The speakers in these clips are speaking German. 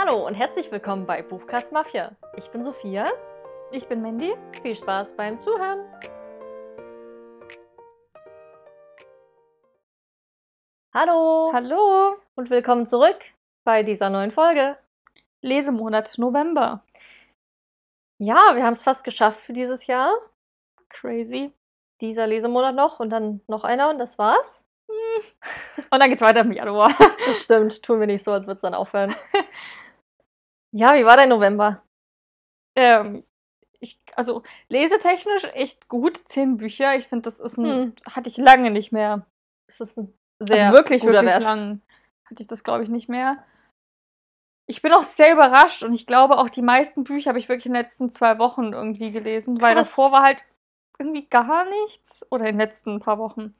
Hallo und herzlich willkommen bei Buchcast Mafia. Ich bin Sophia. Ich bin Mandy. Viel Spaß beim Zuhören. Hallo Hallo. und willkommen zurück bei dieser neuen Folge. Lesemonat November. Ja, wir haben es fast geschafft für dieses Jahr. Crazy. Dieser Lesemonat noch und dann noch einer und das war's. Und dann geht's weiter im Januar. Das stimmt, tun wir nicht so, als würde es dann aufhören. Ja, wie war dein November? ähm, ich, also lesetechnisch echt gut. Zehn Bücher. Ich finde, das ist ein. Hm. Hatte ich lange nicht mehr. Es ist ein sehr also wirklich, guter wirklich Wert. lang. Hatte ich das, glaube ich, nicht mehr. Ich bin auch sehr überrascht und ich glaube auch die meisten Bücher habe ich wirklich in den letzten zwei Wochen irgendwie gelesen, weil Krass. davor war halt irgendwie gar nichts oder in den letzten paar Wochen.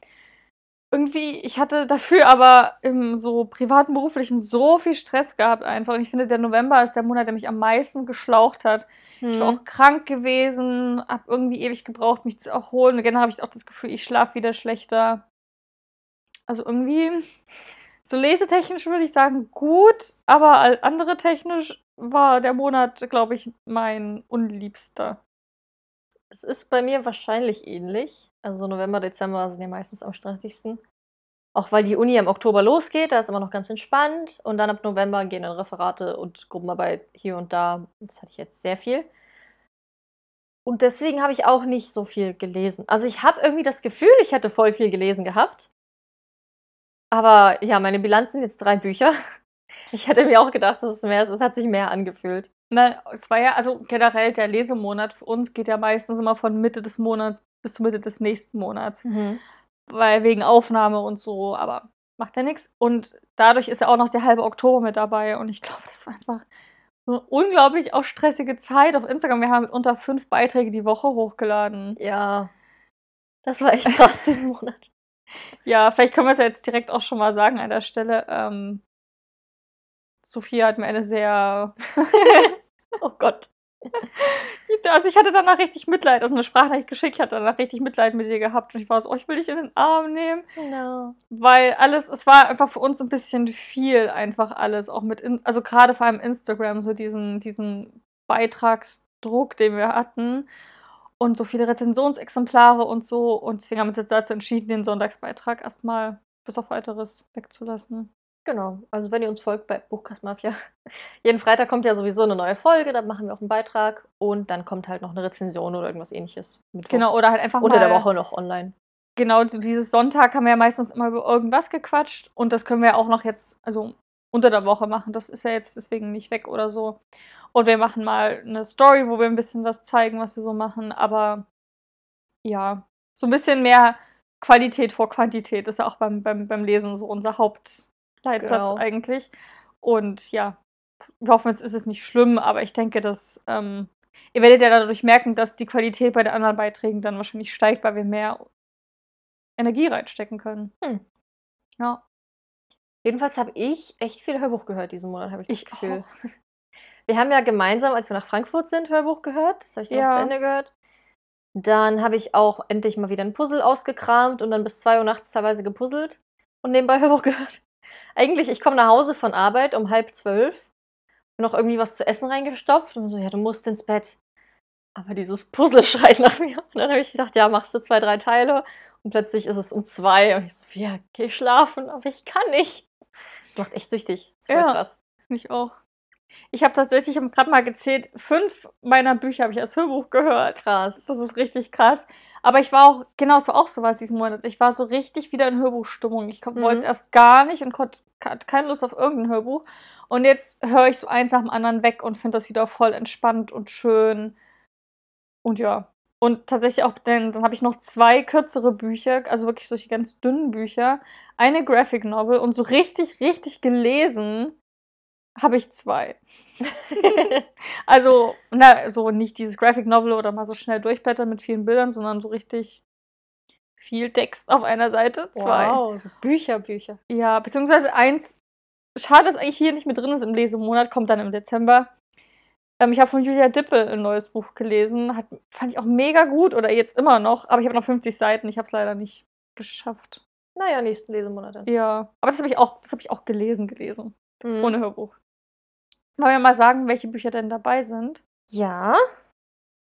Irgendwie, ich hatte dafür aber im so privaten, beruflichen so viel Stress gehabt einfach. Und ich finde, der November ist der Monat, der mich am meisten geschlaucht hat. Ich war Hm. auch krank gewesen, habe irgendwie ewig gebraucht, mich zu erholen. Und generell habe ich auch das Gefühl, ich schlafe wieder schlechter. Also irgendwie, so lesetechnisch würde ich sagen, gut, aber andere technisch war der Monat, glaube ich, mein unliebster. Es ist bei mir wahrscheinlich ähnlich. Also November, Dezember sind ja meistens am stressigsten. Auch weil die Uni im Oktober losgeht, da ist immer noch ganz entspannt. Und dann ab November gehen dann Referate und Gruppenarbeit hier und da. Das hatte ich jetzt sehr viel. Und deswegen habe ich auch nicht so viel gelesen. Also ich habe irgendwie das Gefühl, ich hätte voll viel gelesen gehabt. Aber ja, meine Bilanz sind jetzt drei Bücher. Ich hätte mir auch gedacht, dass es mehr ist. Es hat sich mehr angefühlt. Nein, es war ja, also generell der Lesemonat für uns geht ja meistens immer von Mitte des Monats bis zur Mitte des nächsten Monats. weil wegen Aufnahme und so, aber macht ja nichts. Und dadurch ist ja auch noch der halbe Oktober mit dabei und ich glaube, das war einfach eine unglaublich auch stressige Zeit auf Instagram. Wir haben unter fünf Beiträge die Woche hochgeladen. Ja, das war echt krass diesen Monat. Ja, vielleicht können wir es ja jetzt direkt auch schon mal sagen an der Stelle. Ähm, Sophia hat mir eine sehr. Oh Gott. Also ich hatte danach richtig Mitleid, also eine Sprachnachricht geschickt, ich hatte danach richtig Mitleid mit dir gehabt und ich war so, oh, ich will dich in den Arm nehmen. No. Weil alles, es war einfach für uns ein bisschen viel, einfach alles, auch mit, in, also gerade vor allem Instagram, so diesen, diesen Beitragsdruck, den wir hatten und so viele Rezensionsexemplare und so. Und deswegen haben wir uns jetzt dazu entschieden, den Sonntagsbeitrag erstmal bis auf weiteres wegzulassen. Genau, also wenn ihr uns folgt bei Buchkast Mafia, jeden Freitag kommt ja sowieso eine neue Folge, da machen wir auch einen Beitrag und dann kommt halt noch eine Rezension oder irgendwas ähnliches. mittwochs. Genau, oder halt einfach unter der Woche noch online. Genau, so dieses Sonntag haben wir ja meistens immer über irgendwas gequatscht und das können wir auch noch jetzt, also unter der Woche machen. Das ist ja jetzt deswegen nicht weg oder so. Und wir machen mal eine Story, wo wir ein bisschen was zeigen, was wir so machen, aber ja, so ein bisschen mehr Qualität vor Quantität ist ja auch beim, beim, beim Lesen so unser Hauptleitsatz Genau. eigentlich. Und ja, wir hoffen, es ist es nicht schlimm, aber ich denke, dass ähm, ihr werdet ja dadurch merken, dass die Qualität bei den anderen Beiträgen dann wahrscheinlich steigt, weil wir mehr Energie reinstecken können. Hm. Ja. Jedenfalls habe ich echt viel Hörbuch gehört diesen Monat, habe ich das Ich Gefühl. Wir haben ja gemeinsam, als wir nach Frankfurt sind, Hörbuch gehört. Das habe ich dann Ja. zu Ende gehört. Dann habe ich auch endlich mal wieder ein Puzzle ausgekramt und dann bis 2 Uhr nachts teilweise gepuzzelt und nebenbei Hörbuch gehört. Eigentlich, ich komme nach Hause von Arbeit um halb zwölf, noch irgendwie was zu essen reingestopft und so, ja, du musst ins Bett. Aber dieses Puzzle schreit nach mir. Und dann habe ich gedacht, ja, machst du zwei, drei Teile. Und plötzlich ist es um zwei. Und ich so, ja, geh schlafen, aber ich kann nicht. Das macht echt süchtig. Das ist voll Ja. krass. Finde ich auch. Ich habe tatsächlich, ich habe gerade mal gezählt, fünf meiner Bücher habe ich als Hörbuch gehört. Krass. Das ist richtig krass. Aber ich war auch, genau, es war auch so was diesen Monat. Ich war so richtig wieder in Hörbuchstimmung. Ich Mhm. wollte es erst gar nicht und hatte keine Lust auf irgendein Hörbuch. Und jetzt höre ich so eins nach dem anderen weg und finde das wieder voll entspannt und schön. Und ja. Und tatsächlich auch, denn dann habe ich noch zwei kürzere Bücher, also wirklich solche ganz dünnen Bücher. Eine Graphic Novel und so richtig, richtig gelesen habe ich zwei. Also, na, so nicht dieses Graphic Novel oder mal so schnell durchblättern mit vielen Bildern, sondern so richtig viel Text auf einer Seite. Zwei. wow, so Bücher, Bücher. Ja, beziehungsweise eins. Schade, dass eigentlich hier nicht mit drin ist im Lesemonat, kommt dann im Dezember. Ähm, ich habe von Julia Dippel ein neues Buch gelesen. Hat, fand ich auch mega gut oder jetzt immer noch, aber ich habe noch 50 Seiten. Ich habe es leider nicht geschafft. Naja, nächsten Lesemonat dann. Ja, aber das habe ich auch, das habe ich auch gelesen, gelesen. Mhm. Ohne Hörbuch. Wollen wir mal sagen, welche Bücher denn dabei sind? Ja.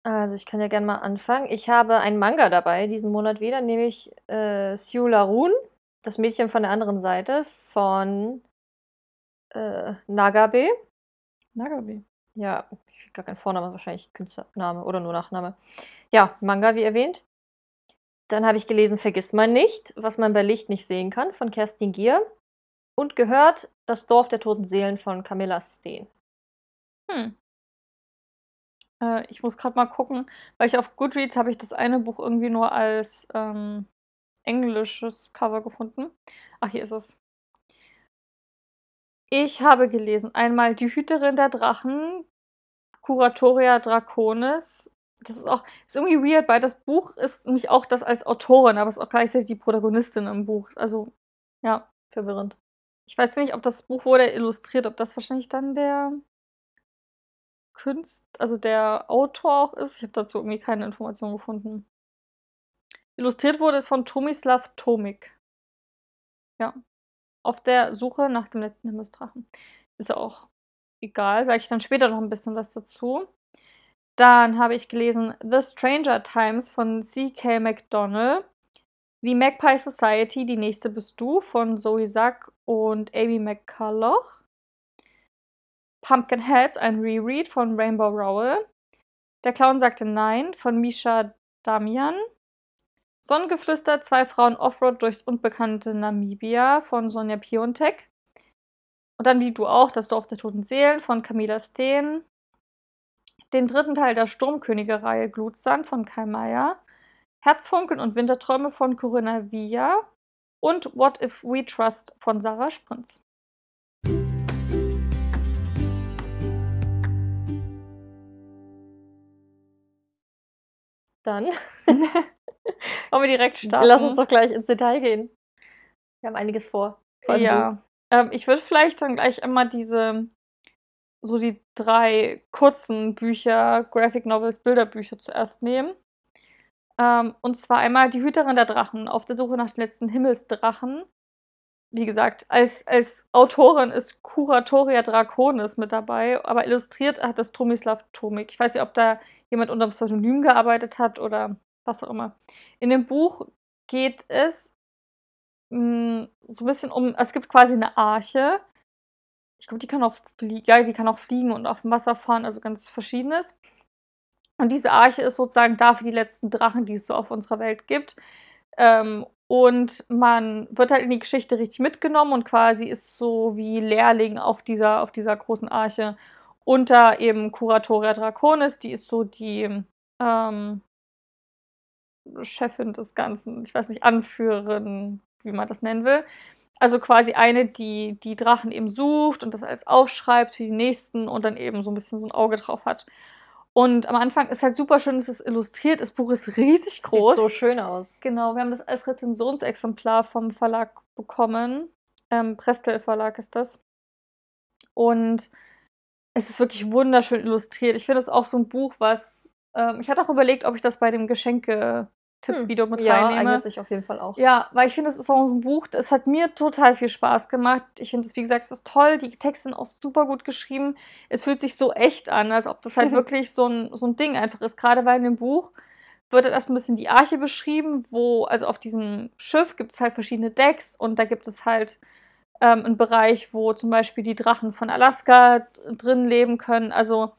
Also, ich kann ja gerne mal anfangen. Ich habe einen Manga dabei diesen Monat wieder, nämlich, äh, Sue Larun, das Mädchen von der anderen Seite von, äh, Nagabe. Nagabe. Ja, gar kein Vorname, wahrscheinlich Künstlername oder nur Nachname. Ja, Manga, wie erwähnt. Dann habe ich gelesen Vergiss man nicht, was man bei Licht nicht sehen kann, von Kerstin Gier. Und gehört Das Dorf der toten Seelen von Camilla Steen. Hm. Äh, ich muss gerade mal gucken, weil ich auf Goodreads habe ich das eine Buch irgendwie nur als ähm, englisches Cover gefunden. Ach, hier ist es. Ich habe gelesen einmal Die Hüterin der Drachen, Curatoria Draconis. Das ist auch ist irgendwie weird, weil das Buch ist nämlich auch das als Autorin, aber ist auch gleichzeitig die Protagonistin im Buch. Also, ja. Verwirrend. Ich weiß nicht, ob das Buch wurde illustriert, ob das wahrscheinlich dann der Künst also der Autor auch ist. Ich habe dazu irgendwie keine Informationen gefunden. Illustriert wurde es von Tomislav Tomik. Ja. Auf der Suche nach dem letzten Himmelsdrachen. Ist ja auch egal, sage ich dann später noch ein bisschen was dazu. Dann habe ich gelesen The Stranger Times von C.K. McDonnell. The Magpie Society, die nächste bist du von Zoe Sack und Amy McCulloch. Pumpkinheads, ein Reread von Rainbow Rowell. Der Clown sagte Nein von Misha Damian. Sonnengeflüster, zwei Frauen Offroad durchs unbekannte Namibia von Sonja Piontek. Und dann wie du auch, das Dorf der toten Seelen von Camilla Steen. Den dritten Teil der Sturmkönige-Reihe Glutsand von Kai Meier. Herzfunken und Winterträume von Corinna Villa. Und What If We Trust von Sarah Sprinz. Dann Wollen wir direkt starten? lass uns doch gleich ins Detail gehen. Wir haben einiges vor. Vor Ja. Ähm, ich würde vielleicht dann gleich immer diese so die drei kurzen Bücher, Graphic Novels, Bilderbücher zuerst nehmen. Ähm, und zwar einmal Die Hüterin der Drachen, auf der Suche nach den letzten Himmelsdrachen. Wie gesagt, als, als Autorin ist Kuratoria Draconis mit dabei, aber illustriert hat das Tomislav Tomik. Ich weiß nicht, ob da jemand unter Pseudonym gearbeitet hat oder was auch immer. In dem Buch geht es mh, so ein bisschen um, es gibt quasi eine Arche. Ich glaube, die kann auch fliegen, ja, die kann auch fliegen und auf dem Wasser fahren, also ganz verschiedenes. Und diese Arche ist sozusagen dafür die letzten Drachen, die es so auf unserer Welt gibt. Ähm, und man wird halt in die Geschichte richtig mitgenommen und quasi ist so wie Lehrling auf dieser, auf dieser großen Arche unter eben Curatoria Draconis, die ist so die ähm, Chefin des Ganzen, ich weiß nicht, Anführerin, wie man das nennen will. Also quasi eine, die die Drachen eben sucht und das alles aufschreibt für die nächsten und dann eben so ein bisschen so ein Auge drauf hat. Und am Anfang ist halt super schön, es ist illustriert, das Buch ist riesig groß. Sieht so schön aus. Genau, wir haben das als Rezensionsexemplar vom Verlag bekommen. Ähm, Prestel Verlag ist das. Und es ist wirklich wunderschön illustriert. Ich finde es auch so ein Buch, was ähm, ich hatte auch überlegt, ob ich das bei dem Geschenke-Tipp-Video mit Hm. Ja, reinnehme. eignet sich auf jeden Fall auch. Ja, weil ich finde, es ist auch so ein Buch, das hat mir total viel Spaß gemacht. Ich finde es, wie gesagt, es ist toll. Die Texte sind auch super gut geschrieben. Es fühlt sich so echt an, als ob das halt wirklich so ein, so ein Ding einfach ist. Gerade weil in dem Buch wird halt erst ein bisschen die Arche beschrieben, wo, also auf diesem Schiff gibt es halt verschiedene Decks und da gibt es halt ähm, einen Bereich, wo zum Beispiel die Drachen von Alaska drin leben können. Also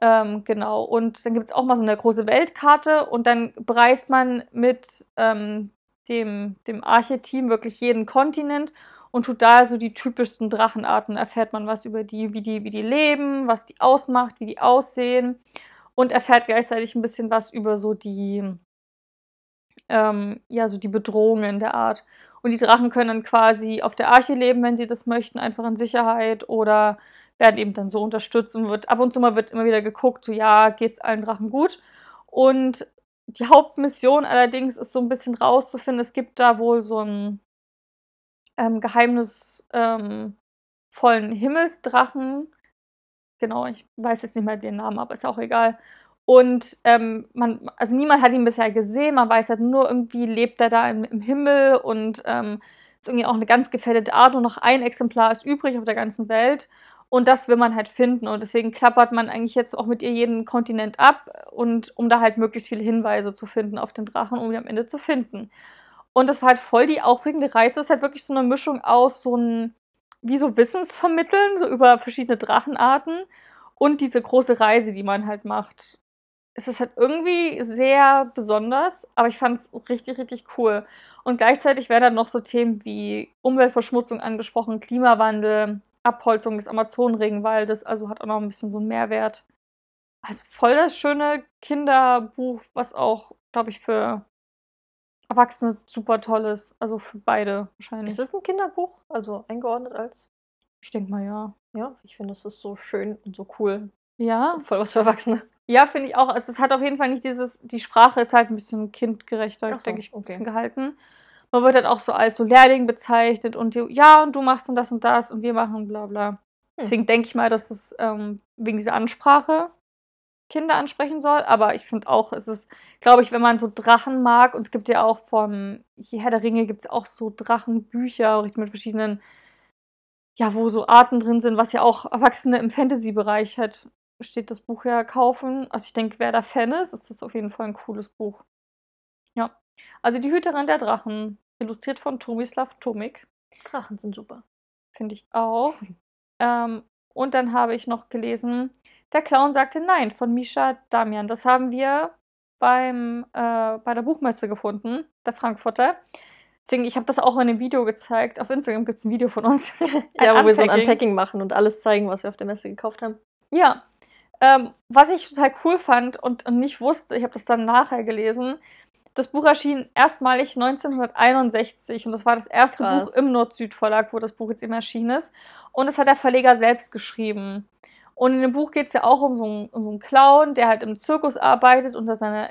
ähm, genau. Und dann gibt es auch mal so eine große Weltkarte und dann bereist man mit ähm, dem, dem Arche-Team wirklich jeden Kontinent und tut da so die typischsten Drachenarten. Erfährt man was über die, wie die, wie die leben, was die ausmacht, wie die aussehen und erfährt gleichzeitig ein bisschen was über so die, ähm, ja, so die Bedrohungen der Art. Und die Drachen können dann quasi auf der Arche leben, wenn sie das möchten, einfach in Sicherheit oder werden eben dann so unterstützt und wird ab und zu mal wird immer wieder geguckt, so ja, geht's allen Drachen gut. Und die Hauptmission allerdings ist so ein bisschen rauszufinden, es gibt da wohl so einen ähm, geheimnisvollen Himmelsdrachen. Genau, ich weiß jetzt nicht mehr den Namen, aber ist auch egal. Und ähm, man, also niemand hat ihn bisher gesehen, man weiß halt nur irgendwie, lebt er da im, im Himmel und ähm, ist irgendwie auch eine ganz gefährdete Art. Nur noch ein Exemplar ist übrig auf der ganzen Welt. Und das will man halt finden. Und deswegen klappert man eigentlich jetzt auch mit ihr jeden Kontinent ab und um da halt möglichst viele Hinweise zu finden auf den Drachen, um ihn am Ende zu finden. Und das war halt voll die aufregende Reise. Es ist halt wirklich so eine Mischung aus so ein, wie so Wissensvermitteln, so über verschiedene Drachenarten und diese große Reise, die man halt macht. Es ist halt irgendwie sehr besonders, aber ich fand es richtig, richtig cool. Und gleichzeitig werden dann noch so Themen wie Umweltverschmutzung angesprochen, Klimawandel, Abholzung des Amazonenregenwaldes, also hat auch noch ein bisschen so einen Mehrwert. Also voll das schöne Kinderbuch, was auch, glaube ich, für Erwachsene super toll ist. Also für beide wahrscheinlich. Ist das ein Kinderbuch? Also eingeordnet als? Ich denke mal ja. Ja, ich finde, das ist so schön und so cool. Ja. Voll was für Erwachsene. Ja, finde ich auch. Also es hat auf jeden Fall nicht dieses, die Sprache ist halt ein bisschen kindgerechter, so, denke ich, ein okay. bisschen gehalten. Man wird halt auch so als so Lehrling bezeichnet und die, ja, und du machst dann das und das und wir machen bla bla. Deswegen denke ich mal, dass es ähm, wegen dieser Ansprache Kinder ansprechen soll. Aber ich finde auch, es ist, glaube ich, wenn man so Drachen mag, und es gibt ja auch vom Herr der Ringe gibt es auch so Drachenbücher mit verschiedenen, ja, wo so Arten drin sind, was ja auch Erwachsene im Fantasy-Bereich halt steht das Buch ja kaufen. Also ich denke, wer da Fan ist, ist das auf jeden Fall ein cooles Buch. Ja. Also die Hüterin der Drachen, illustriert von Tomislav Tomik. Drachen sind super. Finde ich auch. ähm, und dann habe ich noch gelesen, Der Clown sagte Nein von Misha Damian. Das haben wir beim, äh, bei der Buchmesse gefunden, der Frankfurter. Deswegen, ich habe das auch in dem Video gezeigt. Auf Instagram gibt es ein Video von uns. Ja, wo wir so ein Unpacking. Unpacking machen und alles zeigen, was wir auf der Messe gekauft haben. Ja. Ähm, was ich total cool fand und, und nicht wusste, ich habe das dann nachher gelesen, das Buch erschien erstmalig 1961 und das war das erste Krass. Buch im Nord-Süd-Verlag, wo das Buch jetzt eben erschienen ist. Und das hat der Verleger selbst geschrieben. Und in dem Buch geht es ja auch um so, einen, um so einen Clown, der halt im Zirkus arbeitet und da seine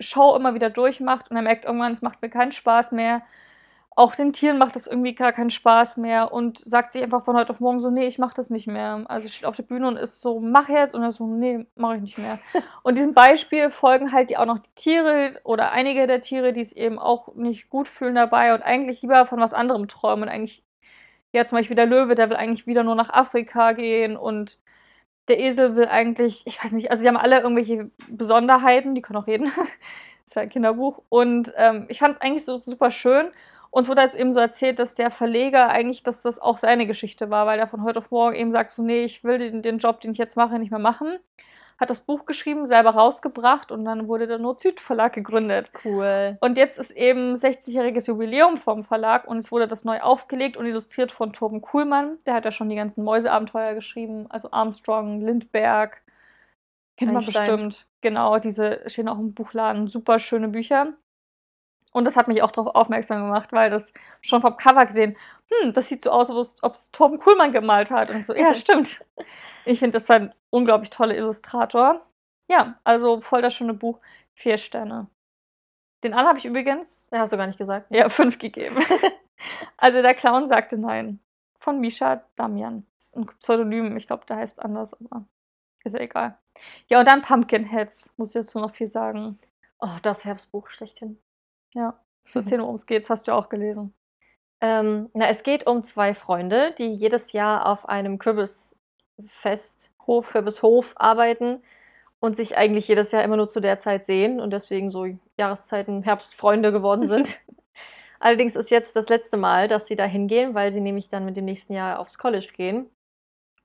Show immer wieder durchmacht und er merkt irgendwann, es macht mir keinen Spaß mehr. Auch den Tieren macht das irgendwie gar keinen Spaß mehr und sagt sich einfach von heute auf morgen so, nee, ich mach das nicht mehr. Also steht auf der Bühne und ist so, mach jetzt und er so, nee, mach ich nicht mehr. und diesem Beispiel folgen halt die auch noch die Tiere oder einige der Tiere, die es eben auch nicht gut fühlen dabei und eigentlich lieber von was anderem träumen und eigentlich, ja, zum Beispiel der Löwe, der will eigentlich wieder nur nach Afrika gehen und der Esel will eigentlich, ich weiß nicht, also die haben alle irgendwelche Besonderheiten, die können auch reden. das ist ja ein Kinderbuch. Und ähm, ich fand es eigentlich so super schön. Uns wurde jetzt eben so erzählt, dass der Verleger eigentlich, dass das auch seine Geschichte war, weil er von heute auf morgen eben sagt, so, nee, ich will den, den Job, den ich jetzt mache, nicht mehr machen. Hat das Buch geschrieben, selber rausgebracht und dann wurde der Nord-Süd-Verlag gegründet. Cool. Und jetzt ist eben 60-jähriges Jubiläum vom Verlag und es wurde das neu aufgelegt und illustriert von Torben Kuhlmann. Der hat ja schon die ganzen Mäuseabenteuer geschrieben, also Armstrong, Lindbergh. Kennt man Einstein. bestimmt. Genau, diese stehen auch im Buchladen. Super schöne Bücher. Und das hat mich auch darauf aufmerksam gemacht, weil das schon vom Cover gesehen, hm, das sieht so aus, als ob es Torben Kuhlmann gemalt hat. Und ich so, ja, stimmt. Ich finde das ein unglaublich toller Illustrator. Ja, also voll das schöne Buch. Vier Sterne. Den anderen habe ich übrigens Ja, hast du gar nicht gesagt. ja, fünf gegeben. also der Clown sagte nein. Von Misha Damian. Das ist ein Pseudonym, ich glaube, der heißt anders, aber ist ja egal. Ja, und dann Pumpkinheads, muss ich dazu noch viel sagen. Oh, das Herbstbuch schlechthin. Ja, so erzählen, worum es geht, das hast du auch gelesen. Ähm, na, es geht um zwei Freunde, die jedes Jahr auf einem Kürbisfest, Hof, Kürbishof arbeiten und sich eigentlich jedes Jahr immer nur zu der Zeit sehen und deswegen so Jahreszeiten Herbstfreunde geworden sind. Allerdings ist jetzt das letzte Mal, dass sie da hingehen, weil sie nämlich dann mit dem nächsten Jahr aufs College gehen.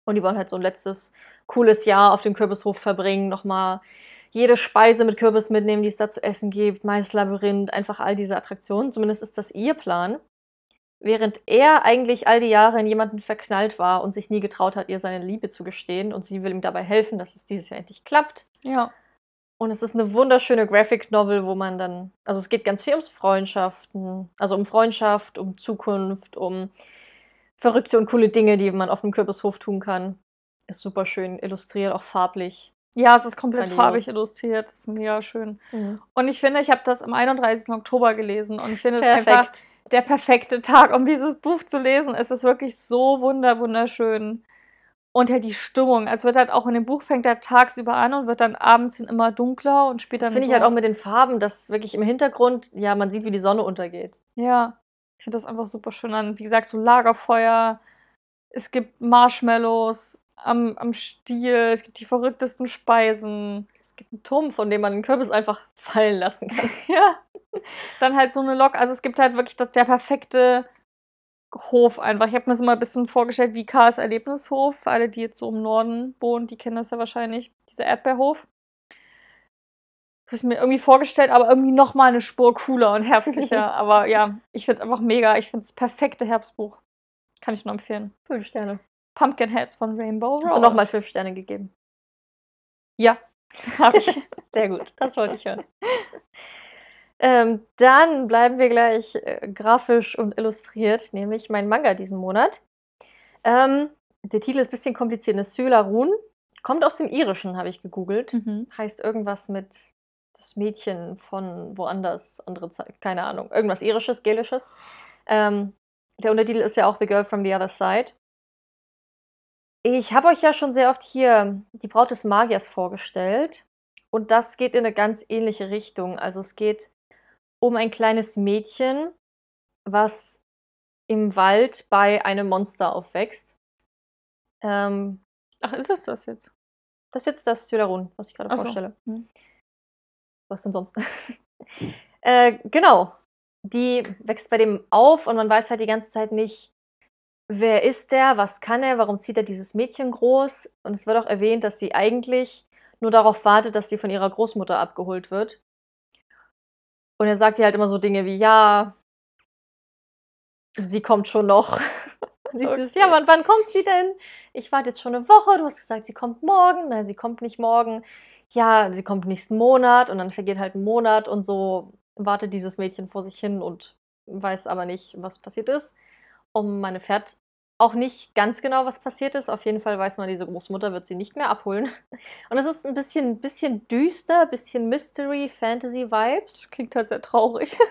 Und die wollen halt so ein letztes cooles Jahr auf dem Kürbishof verbringen, nochmal jede Speise mit Kürbis mitnehmen, die es da zu essen gibt, Maislabyrinth, einfach all diese Attraktionen. Zumindest ist das ihr Plan. Während er eigentlich all die Jahre in jemanden verknallt war und sich nie getraut hat, ihr seine Liebe zu gestehen. Und sie will ihm dabei helfen, dass es dieses Jahr endlich klappt. Ja. Und es ist eine wunderschöne Graphic Novel, wo man dann, also es geht ganz viel ums Freundschaften, also um Freundschaft, um Zukunft, um verrückte und coole Dinge, die man auf dem Kürbishof tun kann. Ist super schön illustriert, auch farblich. Ja, es ist komplett Grandios. farbig illustriert, das ist mega schön. Und ich finde, ich habe das am 31. Oktober gelesen und ich finde es einfach der perfekte Tag, um dieses Buch zu lesen. Es ist wirklich so wunder wunderschön. Und halt die Stimmung. Es wird halt auch in dem Buch fängt er tagsüber an und wird dann abends hin immer dunkler und später Das finde ich halt auch mit den Farben, dass wirklich im Hintergrund, ja, man sieht, wie die Sonne untergeht. Ja, ich finde das einfach super schön an. Wie gesagt, so Lagerfeuer, es gibt Marshmallows, am, am Stiel, es gibt die verrücktesten Speisen. Es gibt einen Turm, von dem man den Kürbis einfach fallen lassen kann. Ja. Dann halt so eine Lok. Also es gibt halt wirklich das, der perfekte Hof einfach. Ich habe mir das immer ein bisschen vorgestellt wie Kars Erlebnishof. Für alle, die jetzt so im Norden wohnen, die kennen das ja wahrscheinlich. Dieser Erdbeerhof. Das habe ich mir irgendwie vorgestellt, aber irgendwie nochmal eine Spur cooler und herbstlicher. aber ja, ich finde es einfach mega. Ich finde es das perfekte Herbstbuch. Kann ich nur empfehlen. Fünf Sterne. Pumpkinheads von Rainbow Hast du nochmal fünf Sterne gegeben? Ja, habe ich. Sehr gut, das wollte ich hören. Ähm, dann bleiben wir gleich äh, grafisch und illustriert, nämlich mein Manga diesen Monat. Ähm, der Titel ist ein bisschen kompliziert, ist Sylarun. Kommt aus dem Irischen, habe ich gegoogelt. Mhm. Heißt irgendwas mit das Mädchen von woanders, andere Zeit, keine Ahnung. Irgendwas Irisches, Gelisches. Ähm, der Untertitel ist ja auch The Girl from the Other Side. Ich habe euch ja schon sehr oft hier die Braut des Magiers vorgestellt. Und das geht in eine ganz ähnliche Richtung. Also es geht um ein kleines Mädchen, was im Wald bei einem Monster aufwächst. Ähm, Ach, ist es das jetzt? das ist jetzt das Sylarun, was ich gerade so. vorstelle. Hm. Was denn sonst? äh, genau. Die wächst bei dem auf und man weiß halt die ganze Zeit nicht, wer ist der, was kann er, warum zieht er dieses Mädchen groß. Und es wird auch erwähnt, dass sie eigentlich nur darauf wartet, dass sie von ihrer Großmutter abgeholt wird. Und er sagt ihr halt immer so Dinge wie, ja, sie kommt schon noch. Sie Okay. ist, ja, wann, wann kommt sie denn? Ich warte jetzt schon eine Woche. Du hast gesagt, sie kommt morgen. Nein, sie kommt nicht morgen. Ja, sie kommt nächsten Monat. Und dann vergeht halt ein Monat und so wartet dieses Mädchen vor sich hin und weiß aber nicht, was passiert ist. Und man erfährt auch nicht ganz genau, was passiert ist. Auf jeden Fall weiß man, diese Großmutter wird sie nicht mehr abholen. Und es ist ein bisschen, bisschen düster, bisschen Mystery, Fantasy-Vibes. Klingt halt sehr traurig.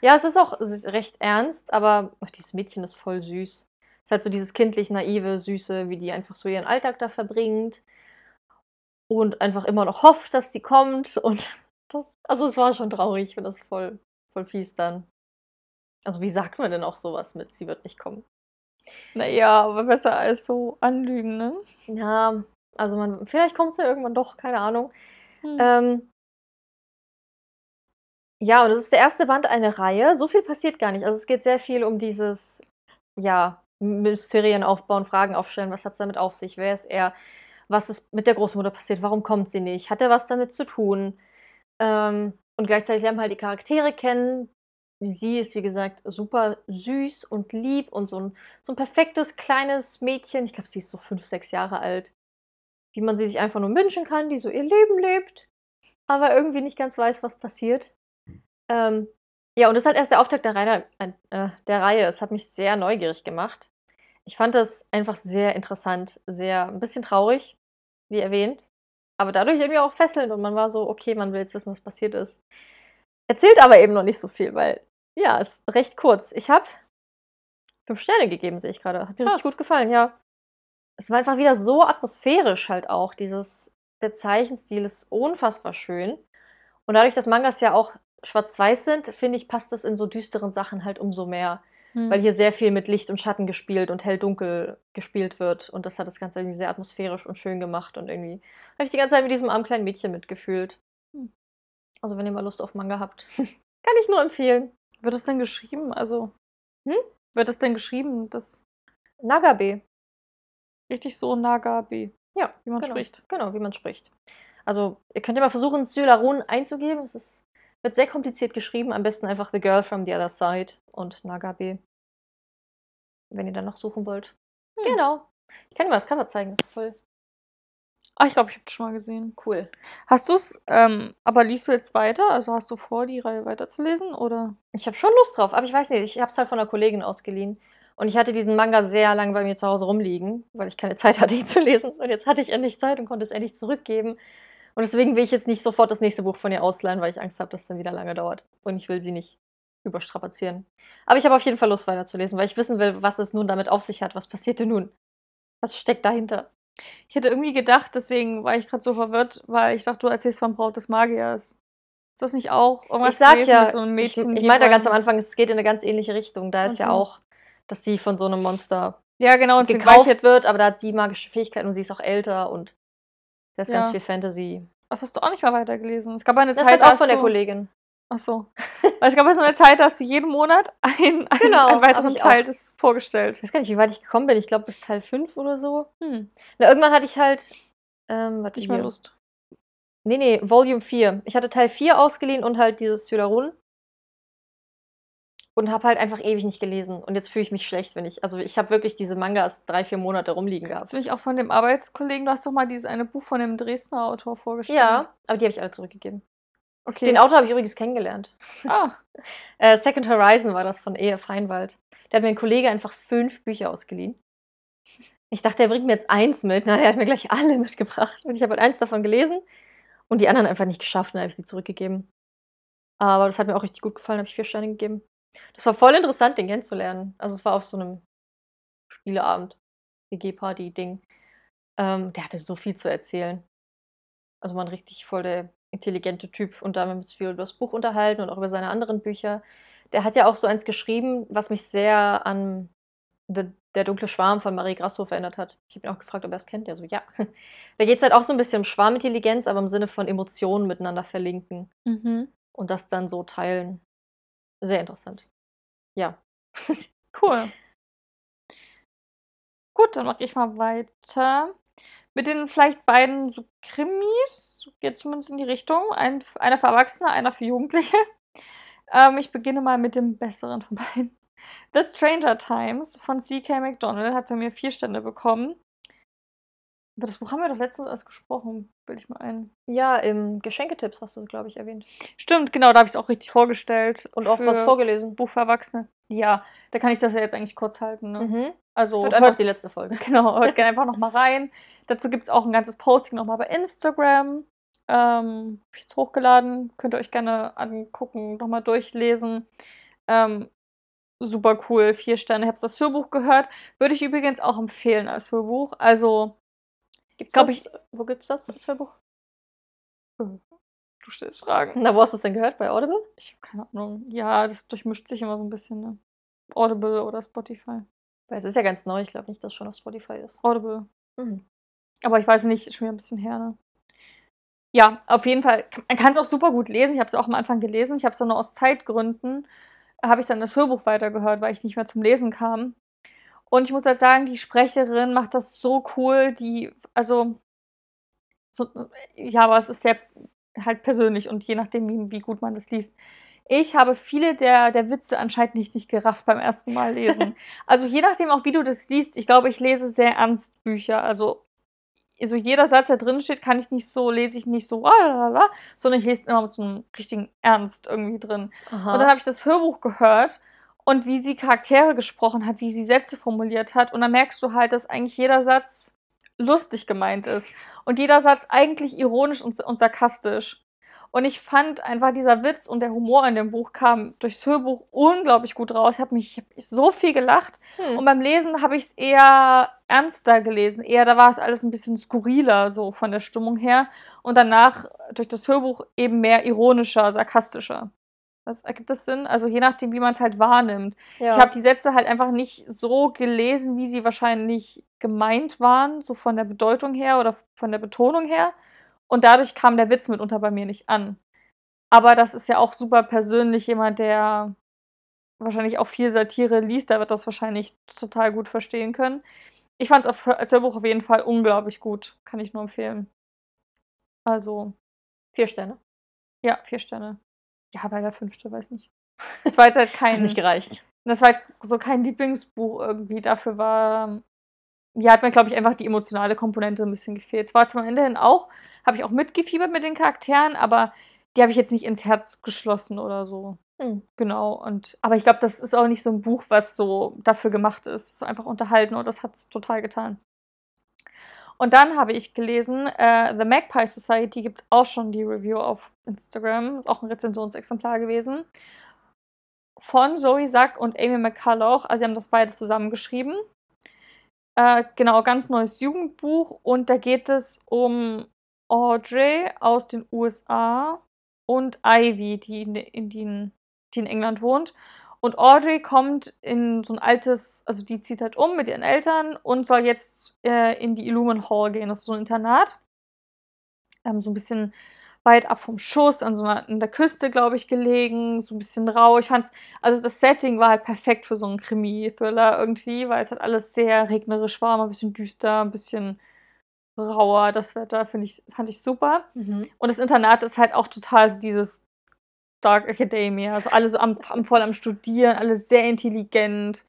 Ja, es ist auch es ist recht ernst, aber ach, dieses Mädchen ist voll süß. Es ist halt so dieses kindlich naive, süße, wie die einfach so ihren Alltag da verbringt und einfach immer noch hofft, dass sie kommt. Und das, also es war schon traurig, ich finde das voll, voll fies dann. Also wie sagt man denn auch sowas mit, sie wird nicht kommen? Naja, aber besser als so anlügen, ne? Ja, also man, vielleicht kommt sie irgendwann doch, keine Ahnung. Hm. Ähm, ja, und das ist der erste Band einer Reihe. So viel passiert gar nicht. Also es geht sehr viel um dieses, ja, Mysterien aufbauen, Fragen aufstellen. Was hat es damit auf sich? Wer ist er? Was ist mit der Großmutter passiert? Warum kommt sie nicht? Hat er was damit zu tun? Ähm, und gleichzeitig lernen wir halt die Charaktere kennen. Sie ist, wie gesagt, super süß und lieb und so ein, so ein perfektes kleines Mädchen. Ich glaube, sie ist so fünf, sechs Jahre alt. Wie man sie sich einfach nur wünschen kann, die so ihr Leben lebt, aber irgendwie nicht ganz weiß, was passiert. Ähm, ja, und das ist halt erst der Auftakt der Reihe, äh, der Reihe. Es hat mich sehr neugierig gemacht. Ich fand das einfach sehr interessant, sehr ein bisschen traurig, wie erwähnt, aber dadurch irgendwie auch fesselnd und man war so, okay, man will jetzt wissen, was passiert ist. Erzählt aber eben noch nicht so viel, weil, ja, ist recht kurz. Ich habe fünf Sterne gegeben, sehe ich gerade. Hat mir richtig gut gefallen, ja. Es war einfach wieder so atmosphärisch halt auch. Dieses, der Zeichenstil ist unfassbar schön. Und dadurch, dass Mangas ja auch schwarz-weiß sind, finde ich, passt das in so düsteren Sachen halt umso mehr. Hm. Weil hier sehr viel mit Licht und Schatten gespielt und hell-dunkel gespielt wird. Und das hat das Ganze irgendwie sehr atmosphärisch und schön gemacht. Und irgendwie habe ich die ganze Zeit mit diesem armen kleinen Mädchen mitgefühlt. Hm. Also, wenn ihr mal Lust auf Manga habt, kann ich nur empfehlen. Wird es denn geschrieben? Also. Hm? Wird es denn geschrieben? Das Nagabe. richtig so Nagabe, Ja, wie man genau. spricht. Genau, wie man spricht. Also, ihr könnt ja mal versuchen, Sylarun einzugeben. Es ist, wird sehr kompliziert geschrieben. Am besten einfach The Girl from the Other Side und Nagabe. Wenn ihr dann noch suchen wollt. Hm. Genau. Ich kann dir mal das Cover zeigen, das ist voll Ah, ich glaube, ich habe das schon mal gesehen. cool. Hast du es, ähm, aber liest du jetzt weiter? Also hast du vor, die Reihe weiterzulesen? Oder? Ich habe schon Lust drauf, aber ich weiß nicht, ich habe es halt von einer Kollegin ausgeliehen. Und ich hatte diesen Manga sehr lange bei mir zu Hause rumliegen, weil ich keine Zeit hatte, ihn zu lesen. Und jetzt hatte ich endlich Zeit und konnte es endlich zurückgeben. Und deswegen will ich jetzt nicht sofort das nächste Buch von ihr ausleihen, weil ich Angst habe, dass es dann wieder lange dauert. Und ich will sie nicht überstrapazieren. Aber ich habe auf jeden Fall Lust weiterzulesen, weil ich wissen will, was es nun damit auf sich hat. Was passierte nun? Was steckt dahinter? Ich hätte irgendwie gedacht, deswegen war ich gerade so verwirrt, weil ich dachte, du erzählst vom Braut des Magiers. Ist das nicht auch irgendwas ich sag gewesen ja, mit so einem Mädchen? ich, ich meinte wollen- ganz am Anfang, es geht in eine ganz ähnliche Richtung. Da ist ja Okay. auch, dass sie von so einem Monster Ja, genau, und gekauft jetzt. wird, aber da hat sie magische Fähigkeiten und sie ist auch älter und da ist ganz Ja. viel Fantasy. Das hast du auch nicht mal weitergelesen. Es gab eine Das Zeit, halt auch von der Kollegin. Ach so. Weil es gab jetzt eine Zeit, da hast du jeden Monat einen, einen, Genau, einen weiteren Teil auch. des vorgestellt. Ich weiß gar nicht, wie weit ich gekommen bin. Ich glaube bis Teil 5 oder so. Hm, Na, irgendwann hatte ich halt. Ähm, warte nicht mehr hier. Lust. Nee, nee, Volume 4. Ich hatte Teil 4 ausgeliehen und halt dieses Sylarun. Und habe halt einfach ewig nicht gelesen. Und jetzt fühle ich mich schlecht, wenn ich. Also, ich habe wirklich diese Mangas drei, vier Monate rumliegen gehabt. Hast du nicht auch von dem Arbeitskollegen, du hast doch mal dieses eine Buch von dem Dresdner Autor vorgestellt. Ja, aber die habe ich alle zurückgegeben. Okay. Den Autor habe ich übrigens kennengelernt. Ah, Äh, Second Horizon war das von E.F. Heinwald. Da hat mir ein Kollege einfach fünf Bücher ausgeliehen. Ich dachte, er bringt mir jetzt eins mit. Nein, er hat mir gleich alle mitgebracht. Und ich habe halt eins davon gelesen und die anderen einfach nicht geschafft. Dann habe ich die zurückgegeben. Aber das hat mir auch richtig gut gefallen, habe ich vier Sterne gegeben. Das war voll interessant, den kennenzulernen. Also es war auf so einem Spieleabend, WG-Party-Ding. Ähm, der hatte so viel zu erzählen. Also man richtig voll der intelligente Typ und da haben wir uns viel über das Buch unterhalten und auch über seine anderen Bücher. Der hat ja auch so eins geschrieben, was mich sehr an The, Der dunkle Schwarm von Marie Grasso verändert hat. Ich habe ihn auch gefragt, ob er es kennt. Der so, ja. Da geht es halt auch so ein bisschen um Schwarmintelligenz, aber im Sinne von Emotionen miteinander verlinken mhm. und das dann so teilen. Sehr interessant. Ja. cool. Gut, dann mache ich mal weiter. Mit den vielleicht beiden so Krimis, so geht zumindest in die Richtung. Ein, einer für Erwachsene, einer für Jugendliche. Ähm, ich beginne mal mit dem besseren von beiden. The Stranger Times von C.K. McDonald hat bei mir vier Stände bekommen. Über das Buch haben wir doch letztens erst gesprochen, bilde ich mal ein. Ja, im Geschenketipps hast du, glaube ich, erwähnt. Stimmt, genau, da habe ich es auch richtig vorgestellt. Und auch was vorgelesen. Buch für Erwachsene. Ja, da kann ich das ja jetzt eigentlich kurz halten. Ne? Mhm. Also Hört einfach die letzte Folge. Genau, hört gerne einfach nochmal rein. Dazu gibt es auch ein ganzes Posting nochmal bei Instagram. Ähm, hab ich jetzt hochgeladen. Könnt ihr euch gerne angucken, nochmal durchlesen. Ähm, super cool, vier Sterne. Ich habe das Hörbuch gehört. Würde ich übrigens auch empfehlen als Hörbuch. Also, Gibt's Glaub das? Wo gibt's das als Hörbuch? du stellst Fragen. Na, wo hast du es denn gehört? Bei Audible? Ich habe keine Ahnung. Ja, das durchmischt sich immer so ein bisschen, ne? Audible oder Spotify. Weil es ist ja ganz neu. Ich glaube nicht, dass es schon auf Spotify ist. Audible. Mhm. Aber ich weiß nicht, ist schon wieder ein bisschen her, ne? Ja, auf jeden Fall. Man kann es auch super gut lesen. Ich habe es auch am Anfang gelesen. Ich habe es dann nur aus Zeitgründen, habe ich dann das Hörbuch weitergehört, weil ich nicht mehr zum Lesen kam. Und ich muss halt sagen, die Sprecherin macht das so cool. Die, also, so, ja, aber es ist sehr halt persönlich und je nachdem, wie, wie gut man das liest. Ich habe viele der, der Witze anscheinend nicht, nicht gerafft beim ersten Mal lesen. also je nachdem auch, wie du das liest, ich glaube, ich lese sehr ernst Bücher. Also so jeder Satz, der drin steht, kann ich nicht so, lese ich nicht so, sondern ich lese immer mit so einem richtigen Ernst irgendwie drin. Aha. Und dann habe ich das Hörbuch gehört und wie sie Charaktere gesprochen hat, wie sie Sätze formuliert hat. Und dann merkst du halt, dass eigentlich jeder Satz lustig gemeint ist. Und jeder Satz eigentlich ironisch und, und sarkastisch. Und ich fand einfach dieser Witz und der Humor in dem Buch kam durchs Hörbuch unglaublich gut raus. Ich habe mich ich hab so viel gelacht. Hm. Und beim Lesen habe ich es eher ernster gelesen. Eher, da war es alles ein bisschen skurriler, so von der Stimmung her. Und danach durch das Hörbuch eben mehr ironischer, sarkastischer. Was ergibt das Sinn? Also je nachdem, wie man es halt wahrnimmt. ja. Ich habe die Sätze halt einfach nicht so gelesen, wie sie wahrscheinlich gemeint waren, so von der Bedeutung her oder von der Betonung her. Und dadurch kam der Witz mitunter bei mir nicht an. Aber das ist ja auch super persönlich. Jemand, der wahrscheinlich auch viel Satire liest, der wird das wahrscheinlich total gut verstehen können. Ich fand es als Hörbuch auf jeden Fall unglaublich gut. Kann ich nur empfehlen. Also, Vier Sterne. ja, vier Sterne. Ja, bei der fünfte, weiß nicht. Das war jetzt halt Hat kein. nicht gereicht. Das war jetzt so kein Lieblingsbuch irgendwie. Dafür war, ja, hat mir, glaube ich, einfach die emotionale Komponente ein bisschen gefehlt. Es war zum Ende hin auch, habe ich auch mitgefiebert mit den Charakteren, aber die habe ich jetzt nicht ins Herz geschlossen oder so. Hm. Genau. Und, aber ich glaube, das ist auch nicht so ein Buch, was so dafür gemacht ist. So einfach unterhalten und das hat es total getan. Und dann habe ich gelesen, äh, The Magpie Society gibt es auch schon die Review auf Instagram. Ist auch ein Rezensionsexemplar gewesen. Von Zoe Sack und Amy McCulloch. Also, sie haben das beides zusammengeschrieben. Äh, genau, ganz neues Jugendbuch. Und da geht es um Audrey aus den USA und Ivy, die in, die in, die in England wohnt. Und Audrey kommt in so ein altes, also die zieht halt um mit ihren Eltern und soll jetzt äh, in die Illumin Hall gehen. Das ist so ein Internat. Ähm, so ein bisschen weit ab vom Schuss, an so einer, an der Küste, glaube ich, gelegen, so ein bisschen rau. Ich fand's, also das Setting war halt perfekt für so einen Krimi-Thriller irgendwie, weil es halt alles sehr regnerisch war, mal ein bisschen düster, ein bisschen rauer, das Wetter, finde ich, fand ich super. Mhm. Und das Internat ist halt auch total so dieses Dark Academia, also alle so am, am voll am Studieren, alle sehr intelligent.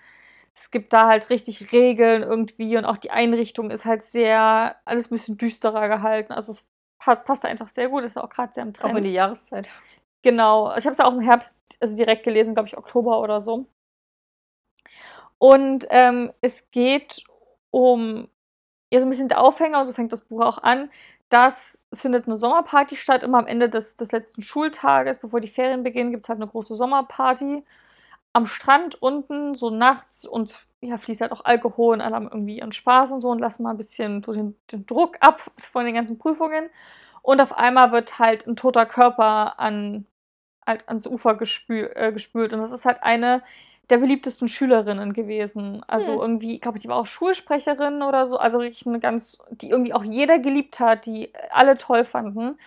Es gibt da halt richtig Regeln irgendwie und auch die Einrichtung ist halt sehr, alles ein bisschen düsterer gehalten. Also es passt, passt einfach sehr gut, ist auch gerade sehr im Trend. Auch in die Jahreszeit. Genau. Ich habe es ja auch im Herbst, also direkt gelesen, glaube ich, Oktober oder so. Und ähm, es geht um, ja, so ein bisschen der Aufhänger, so fängt das Buch auch an, dass es findet eine Sommerparty statt, immer am Ende des, des letzten Schultages, bevor die Ferien beginnen, gibt es halt eine große Sommerparty. Am Strand unten, so nachts und ja, fließt halt auch Alkohol und alle haben irgendwie ihren Spaß und so und lassen mal ein bisschen so den, den Druck ab von den ganzen Prüfungen. Und auf einmal wird halt ein toter Körper an, halt ans Ufer gespül, äh, gespült. Und das ist halt eine der beliebtesten Schülerinnen gewesen. Also Hm. irgendwie, ich glaube, die war auch Schulsprecherin oder so. Also wirklich eine ganz, die irgendwie auch jeder geliebt hat, die alle toll fanden.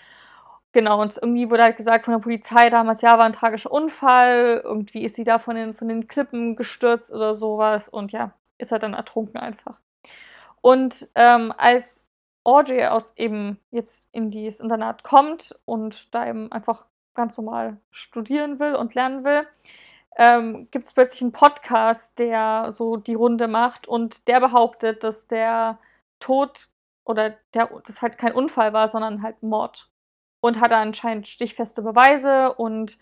Genau, und irgendwie wurde halt gesagt von der Polizei damals, ja, war ein tragischer Unfall. Irgendwie ist sie da von den, von den Klippen gestürzt oder sowas. Und ja, ist halt dann ertrunken einfach. Und ähm, als Audrey aus eben jetzt in dieses Internat kommt und da eben einfach ganz normal studieren will und lernen will, ähm, gibt es plötzlich einen Podcast, der so die Runde macht und der behauptet, dass der Tod oder der, das halt kein Unfall war, sondern halt Mord. Und hat anscheinend stichfeste Beweise und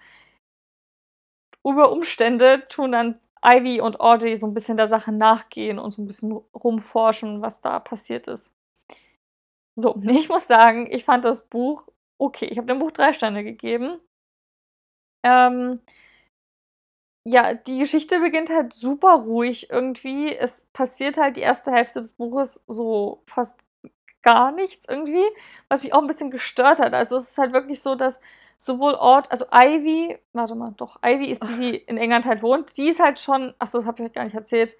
über Umstände tun dann Ivy und Audrey so ein bisschen der Sache nachgehen und so ein bisschen rumforschen, was da passiert ist. So, ich muss sagen, ich fand das Buch okay. Ich habe dem Buch drei Sterne gegeben. Ähm, ja, die Geschichte beginnt halt super ruhig irgendwie. Es passiert halt die erste Hälfte des Buches so fast gar nichts irgendwie, was mich auch ein bisschen gestört hat. Also es ist halt wirklich so, dass sowohl Ort, also Ivy, warte mal, doch, Ivy ist die, die in England halt wohnt, die ist halt schon, achso, das habe ich halt gar nicht erzählt,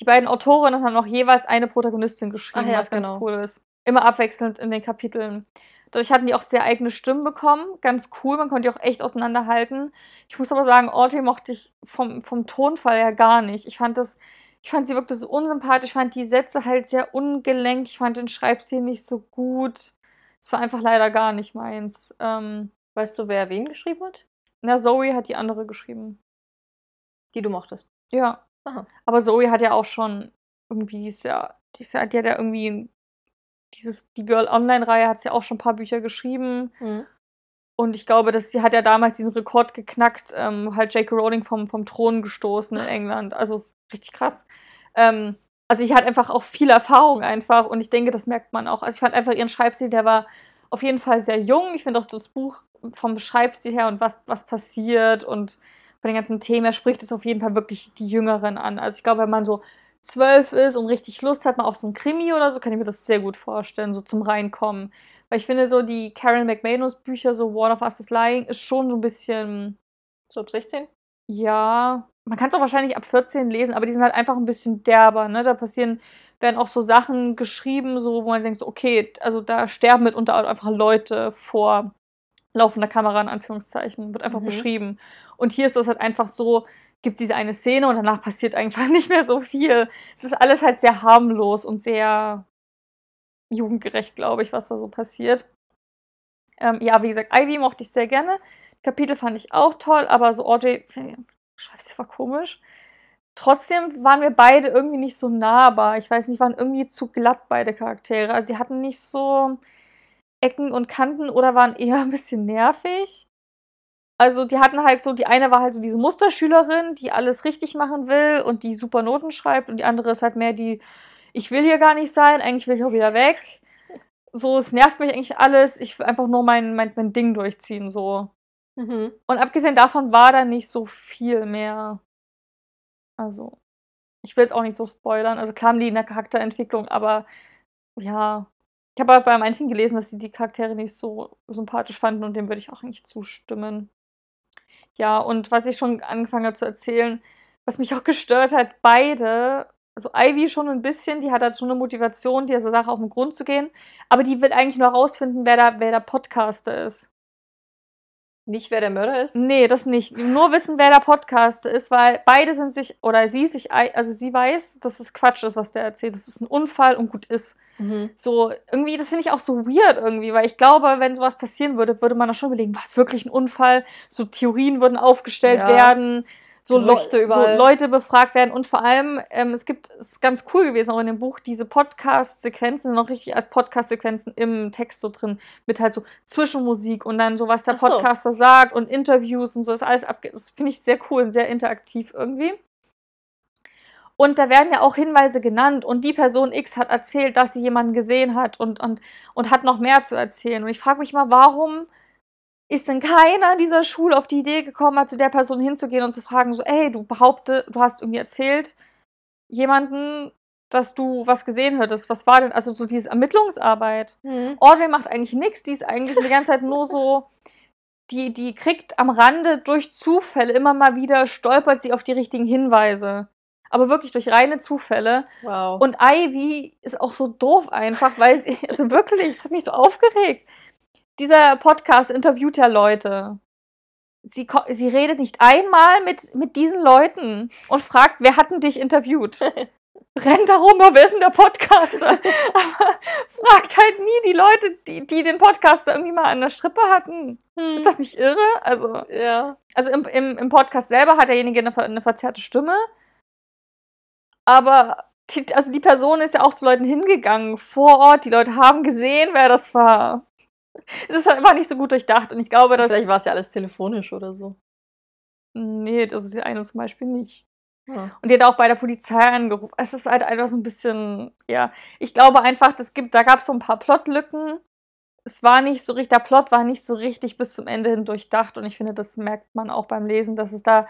die beiden Autorinnen haben auch jeweils eine Protagonistin geschrieben, Ach ja, was ganz genau. cool ist. Immer abwechselnd in den Kapiteln. Dadurch hatten die auch sehr eigene Stimmen bekommen. Ganz cool, man konnte die auch echt auseinanderhalten. Ich muss aber sagen, Audrey mochte ich vom, vom Tonfall her gar nicht. Ich fand das, ich fand sie wirklich so unsympathisch, ich fand die Sätze halt sehr ungelenk, ich fand den Schreibstil nicht so gut. Es war einfach leider gar nicht meins. Ähm, Weißt du, wer wen geschrieben hat? na, Zoe hat die andere geschrieben. Die du mochtest. Ja. Aha. Aber Zoe hat ja auch schon irgendwie, die ist ja, die, ist ja, die hat ja irgendwie dieses, die Girl Online-Reihe hat sie ja auch schon ein paar Bücher geschrieben. Mhm. Und ich glaube, dass sie hat ja damals diesen Rekord geknackt, ähm, halt J.K. Rowling vom, vom Thron gestoßen in England. Also ist richtig krass. Ähm, also ich hatte einfach auch viel Erfahrung einfach und ich denke, das merkt man auch. Also ich fand einfach ihren Schreibstil, der war auf jeden Fall sehr jung. Ich finde auch das Buch vom Schreibstil her und was, was passiert und von den ganzen Themen, er spricht es auf jeden Fall wirklich die Jüngeren an. Also ich glaube, wenn man so zwölf ist und richtig Lust hat, mal auf so ein Krimi oder so, kann ich mir das sehr gut vorstellen, so zum Reinkommen. Weil ich finde, so die Karen McManus Bücher, so One of Us is Lying, ist schon so ein bisschen, So ab 16? ja, man kann es auch wahrscheinlich ab 14 lesen, aber die sind halt einfach ein bisschen derber, ne? Da passieren, werden auch so Sachen geschrieben, so, wo man denkt, so, okay, also da sterben mitunter einfach Leute vor laufender Kamera, in Anführungszeichen, wird einfach Mhm. beschrieben. Und hier ist das halt einfach so, gibt diese eine Szene und danach passiert einfach nicht mehr so viel. Es ist alles halt sehr harmlos und sehr jugendgerecht, glaube ich, was da so passiert. Ähm, ja, wie gesagt, Ivy mochte ich sehr gerne. Kapitel fand ich auch toll, aber so Audrey, Scheiße, war komisch. Trotzdem waren wir beide irgendwie nicht so nahbar. Ich weiß nicht, waren irgendwie zu glatt beide Charaktere. Also sie hatten nicht so Ecken und Kanten oder waren eher ein bisschen nervig. Also die hatten halt so, die eine war halt so diese Musterschülerin, die alles richtig machen will und die super Noten schreibt und die andere ist halt mehr die, ich will hier gar nicht sein, eigentlich will ich auch wieder weg. So, es nervt mich eigentlich alles, ich will einfach nur mein, mein, mein Ding durchziehen, so. Mhm. Und abgesehen davon war da nicht so viel mehr. Also, ich will jetzt auch nicht so spoilern. Also klar haben die in der Charakterentwicklung, aber ja. Ich habe halt bei manchen gelesen, dass sie die Charaktere nicht so sympathisch fanden und dem würde ich auch eigentlich zustimmen. Ja, und was ich schon angefangen habe zu erzählen, was mich auch gestört hat, beide, also Ivy schon ein bisschen, die hat halt schon eine Motivation, dieser Sache auf den Grund zu gehen, aber die will eigentlich nur herausfinden, wer da, wer der Podcaster ist. Nicht, wer der Mörder ist? Nee, das nicht. Nur wissen, wer der Podcaster ist, weil beide sind sich, oder sie sich, also sie weiß, dass es Quatsch ist, was der erzählt. Das ist ein Unfall und gut ist. Mhm. So, irgendwie, das finde ich auch so weird irgendwie, weil ich glaube, wenn sowas passieren würde, würde man da schon überlegen, was wirklich ein Unfall? So Theorien würden aufgestellt Ja. werden, so, Gerüchte so. Leute befragt werden und vor allem, ähm, es gibt, es ist ganz cool gewesen auch in dem Buch, diese Podcast-Sequenzen noch richtig als Podcast-Sequenzen im Text so drin, mit halt so Zwischenmusik und dann so, was der so. Podcaster sagt und Interviews und so, ist alles abge das finde ich sehr cool und sehr interaktiv irgendwie. Und da werden ja auch Hinweise genannt und die Person X hat erzählt, dass sie jemanden gesehen hat und, und, und hat noch mehr zu erzählen. Und ich frage mich mal, warum ist denn keiner in dieser Schule auf die Idee gekommen, mal zu der Person hinzugehen und zu fragen, so, ey, du behaupte, du hast irgendwie erzählt, jemanden, dass du was gesehen hättest. Was war denn, also so diese Ermittlungsarbeit. Mhm. Audrey macht eigentlich nichts, die ist eigentlich die ganze Zeit nur so, die, die kriegt am Rande durch Zufälle immer mal wieder, stolpert sie auf die richtigen Hinweise. Aber wirklich durch reine Zufälle. Wow. Und Ivy ist auch so doof einfach, weil sie, also wirklich, es hat mich so aufgeregt. Dieser Podcast interviewt ja Leute. Sie, sie redet nicht einmal mit, mit diesen Leuten und fragt, wer hat denn dich interviewt? Rennt da rum, oh, wer ist denn der Podcaster? Aber fragt halt nie die Leute, die, die den Podcaster irgendwie mal an der Strippe hatten. Hm. Ist das nicht irre? Also, ja. also im, im, im Podcast selber hat derjenige eine, eine verzerrte Stimme. Aber die, also die Person ist ja auch zu Leuten hingegangen vor Ort. Die Leute haben gesehen, wer das war. Es ist halt einfach nicht so gut durchdacht. Und ich glaube, dass. Vielleicht war es ja alles telefonisch oder so. Nee, das ist die eine zum Beispiel nicht. Ja. Und die hat auch bei der Polizei angerufen. Es ist halt einfach so ein bisschen, ja. Ich glaube einfach, das gibt, da gab es so ein paar Plotlücken. Es war nicht so richtig, der Plot war nicht so richtig bis zum Ende hin durchdacht. Und ich finde, das merkt man auch beim Lesen, dass es da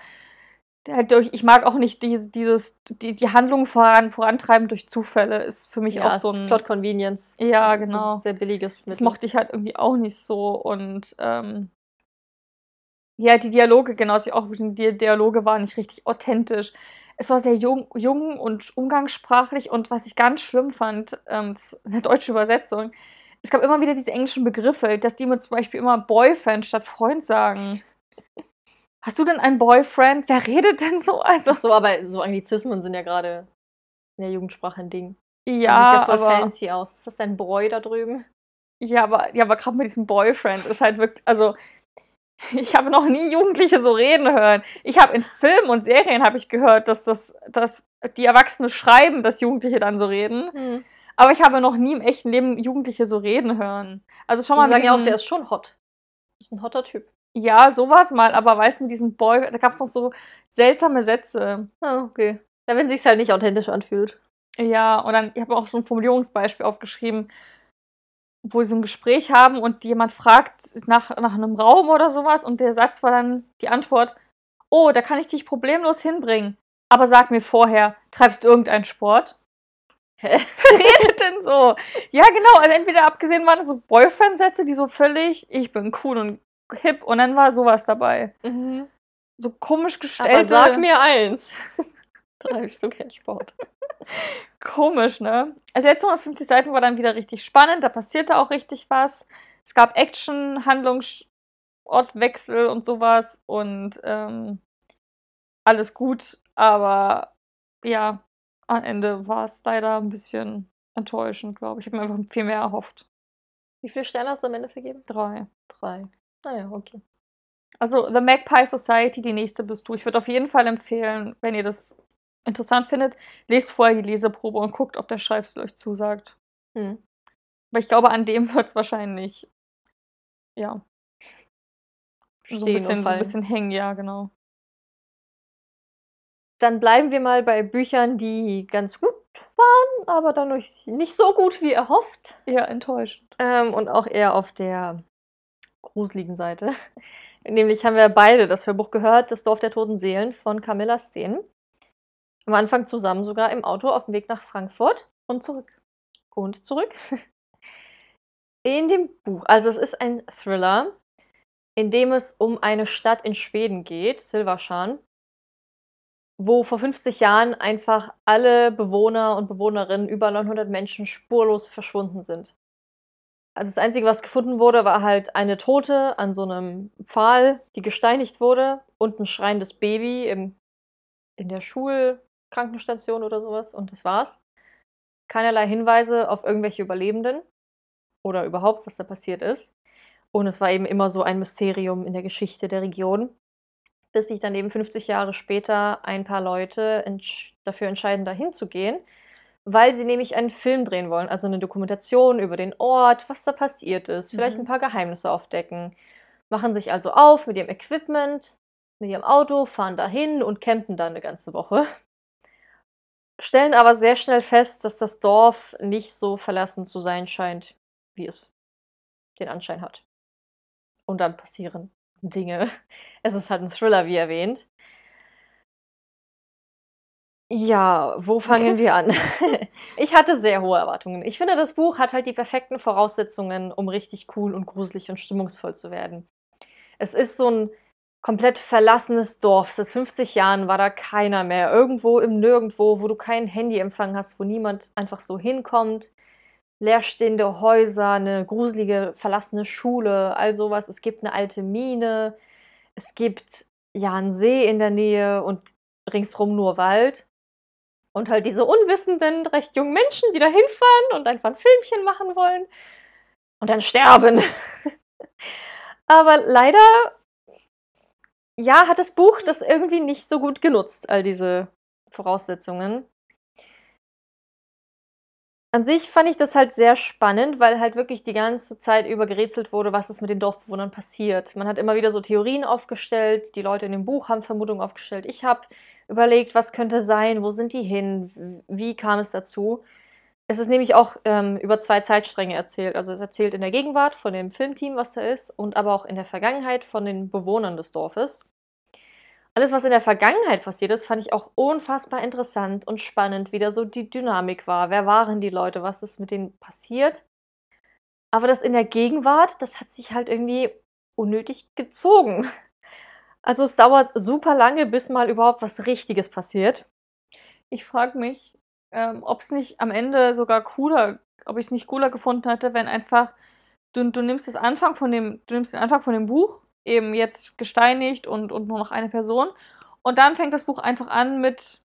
halt durch, ich mag auch nicht dieses, dieses die, die Handlung voran, vorantreiben durch Zufälle, ist für mich ja, auch so ein. Plot Convenience. Ja, genau. sehr billiges Das Mittel. mochte ich halt irgendwie auch nicht so. Und ähm, ja, die Dialoge, genauso wie auch die Dialoge waren nicht richtig authentisch. Es war sehr jung, jung und umgangssprachlich und was ich ganz schlimm fand, ähm, das eine deutsche Übersetzung, es gab immer wieder diese englischen Begriffe, dass die mir zum Beispiel immer Boyfriend statt Freund sagen. Hast du denn einen Boyfriend? Wer redet denn so? Also, Ach so, aber so Anglizismen sind ja gerade in der Jugendsprache ein Ding. ja, das sieht ja voll aber, fancy aus. Ist das dein Boy da drüben? Ja, aber, ja, aber gerade mit diesem Boyfriend ist halt wirklich, also ich habe noch nie Jugendliche so reden hören. Ich habe in Filmen und Serien habe ich gehört, dass das, dass die Erwachsene schreiben, dass Jugendliche dann so reden. Hm. Aber ich habe noch nie im echten Leben Jugendliche so reden hören. Also schon mal Die sagen ja auch, der ist schon hot. Das ist ein hotter Typ. Ja, sowas mal, aber weißt du, mit diesem Boy, da gab es noch so seltsame Sätze. Ah, okay. Ja, wenn sich's halt nicht authentisch anfühlt. Ja, und dann, ich habe auch so ein Formulierungsbeispiel aufgeschrieben, wo sie so ein Gespräch haben und jemand fragt nach, nach einem Raum oder sowas und der Satz war dann die Antwort, oh, da kann ich dich problemlos hinbringen. Aber sag mir vorher, treibst du irgendeinen Sport? Hä? Wer redet denn so? Ja, genau, also entweder abgesehen waren das so Boyfriend-Sätze, die so völlig, ich bin cool und hip und dann war sowas dabei. Mhm. So komisch gestellte. Aber sag mir eins. Treibst du keinen Sport. Komisch, ne? Also jetzt 150 Seiten war dann wieder richtig spannend, da passierte auch richtig was. Es gab Action, Handlungsortwechsel und sowas und ähm, alles gut, aber ja, am Ende war es leider ein bisschen enttäuschend, glaube ich. Ich habe mir einfach viel mehr erhofft. Wie viele Sterne hast du am Ende vergeben? Drei. Drei. Naja, okay. Also The Magpie Society, die nächste bist du. Ich würde auf jeden Fall empfehlen, wenn ihr das interessant findet, lest vorher die Leseprobe und guckt, ob der Schreibstil euch zusagt. Hm. Aber ich glaube, an dem wird es wahrscheinlich, ja, so ein, bisschen, so ein bisschen hängen, ja, genau. Dann bleiben wir mal bei Büchern, die ganz gut waren, aber dann nicht nicht so gut wie erhofft. Eher enttäuschend. Ähm, und auch eher auf der gruseligen Seite. Nämlich haben wir beide das Hörbuch gehört, Das Dorf der toten Seelen von Camilla Steen. Am Anfang zusammen sogar im Auto auf dem Weg nach Frankfurt Und zurück. und zurück. In dem Buch, also es ist ein Thriller. in dem es um eine Stadt in Schweden geht, Silvarshan, wo vor 50 Jahren einfach alle Bewohner und Bewohnerinnen, über 900 Menschen, spurlos verschwunden sind. Also das Einzige, was gefunden wurde, war halt eine Tote an so einem Pfahl, die gesteinigt wurde und ein schreiendes Baby im, in der Schulkrankenstation oder sowas und das war's. Keinerlei Hinweise auf irgendwelche Überlebenden oder überhaupt, was da passiert ist. Und es war eben immer so ein Mysterium in der Geschichte der Region, bis sich dann eben 50 Jahre später ein paar Leute entsch dafür entscheiden, dahin zu gehen, weil sie nämlich einen Film drehen wollen, also eine Dokumentation über den Ort, was da passiert ist, vielleicht ein Mhm. paar Geheimnisse aufdecken. Machen sich also auf mit ihrem Equipment, mit ihrem Auto, fahren dahin und campen dann eine ganze Woche. Stellen aber sehr schnell fest, dass das Dorf nicht so verlassen zu sein scheint, wie es den Anschein hat. Und dann passieren Dinge. Es ist halt ein Thriller, wie erwähnt. Ja, wo fangen wir an? Ich hatte sehr hohe Erwartungen. Ich finde, das Buch hat halt die perfekten Voraussetzungen, um richtig cool und gruselig und stimmungsvoll zu werden. Es ist so ein komplett verlassenes Dorf. Seit 50 Jahren war da keiner mehr. Irgendwo im Nirgendwo, wo du keinen Handyempfang hast, wo niemand einfach so hinkommt. Leerstehende Häuser, eine gruselige, verlassene Schule, all sowas. Es gibt eine alte Mine. Es gibt ja einen See in der Nähe und ringsrum nur Wald. Und halt diese unwissenden, recht jungen Menschen, die da hinfahren und einfach ein Filmchen machen wollen und dann sterben. Aber leider, ja, hat das Buch das irgendwie nicht so gut genutzt, all diese Voraussetzungen. An sich fand ich das halt sehr spannend, weil halt wirklich die ganze Zeit über gerätselt wurde, was ist mit den Dorfbewohnern passiert. Man hat immer wieder so Theorien aufgestellt, die Leute in dem Buch haben Vermutungen aufgestellt. Ich habe überlegt, was könnte sein, wo sind die hin, wie kam es dazu. Es ist nämlich auch ähm, über zwei Zeitstränge erzählt. Also es erzählt in der Gegenwart von dem Filmteam, was da ist, und aber auch in der Vergangenheit von den Bewohnern des Dorfes. Alles, was in der Vergangenheit passiert ist, fand ich auch unfassbar interessant und spannend, wie da so die Dynamik war. Wer waren die Leute? Was ist mit denen passiert? Aber das in der Gegenwart, das hat sich halt irgendwie unnötig gezogen. Also es dauert super lange, bis mal überhaupt was Richtiges passiert. Ich frage mich, ähm, ob es nicht am Ende sogar cooler, ob ich es nicht cooler gefunden hätte, wenn einfach du, du nimmst das Anfang von dem, du nimmst den Anfang von dem Buch, eben jetzt gesteinigt und, und nur noch eine Person, und dann fängt das Buch einfach an mit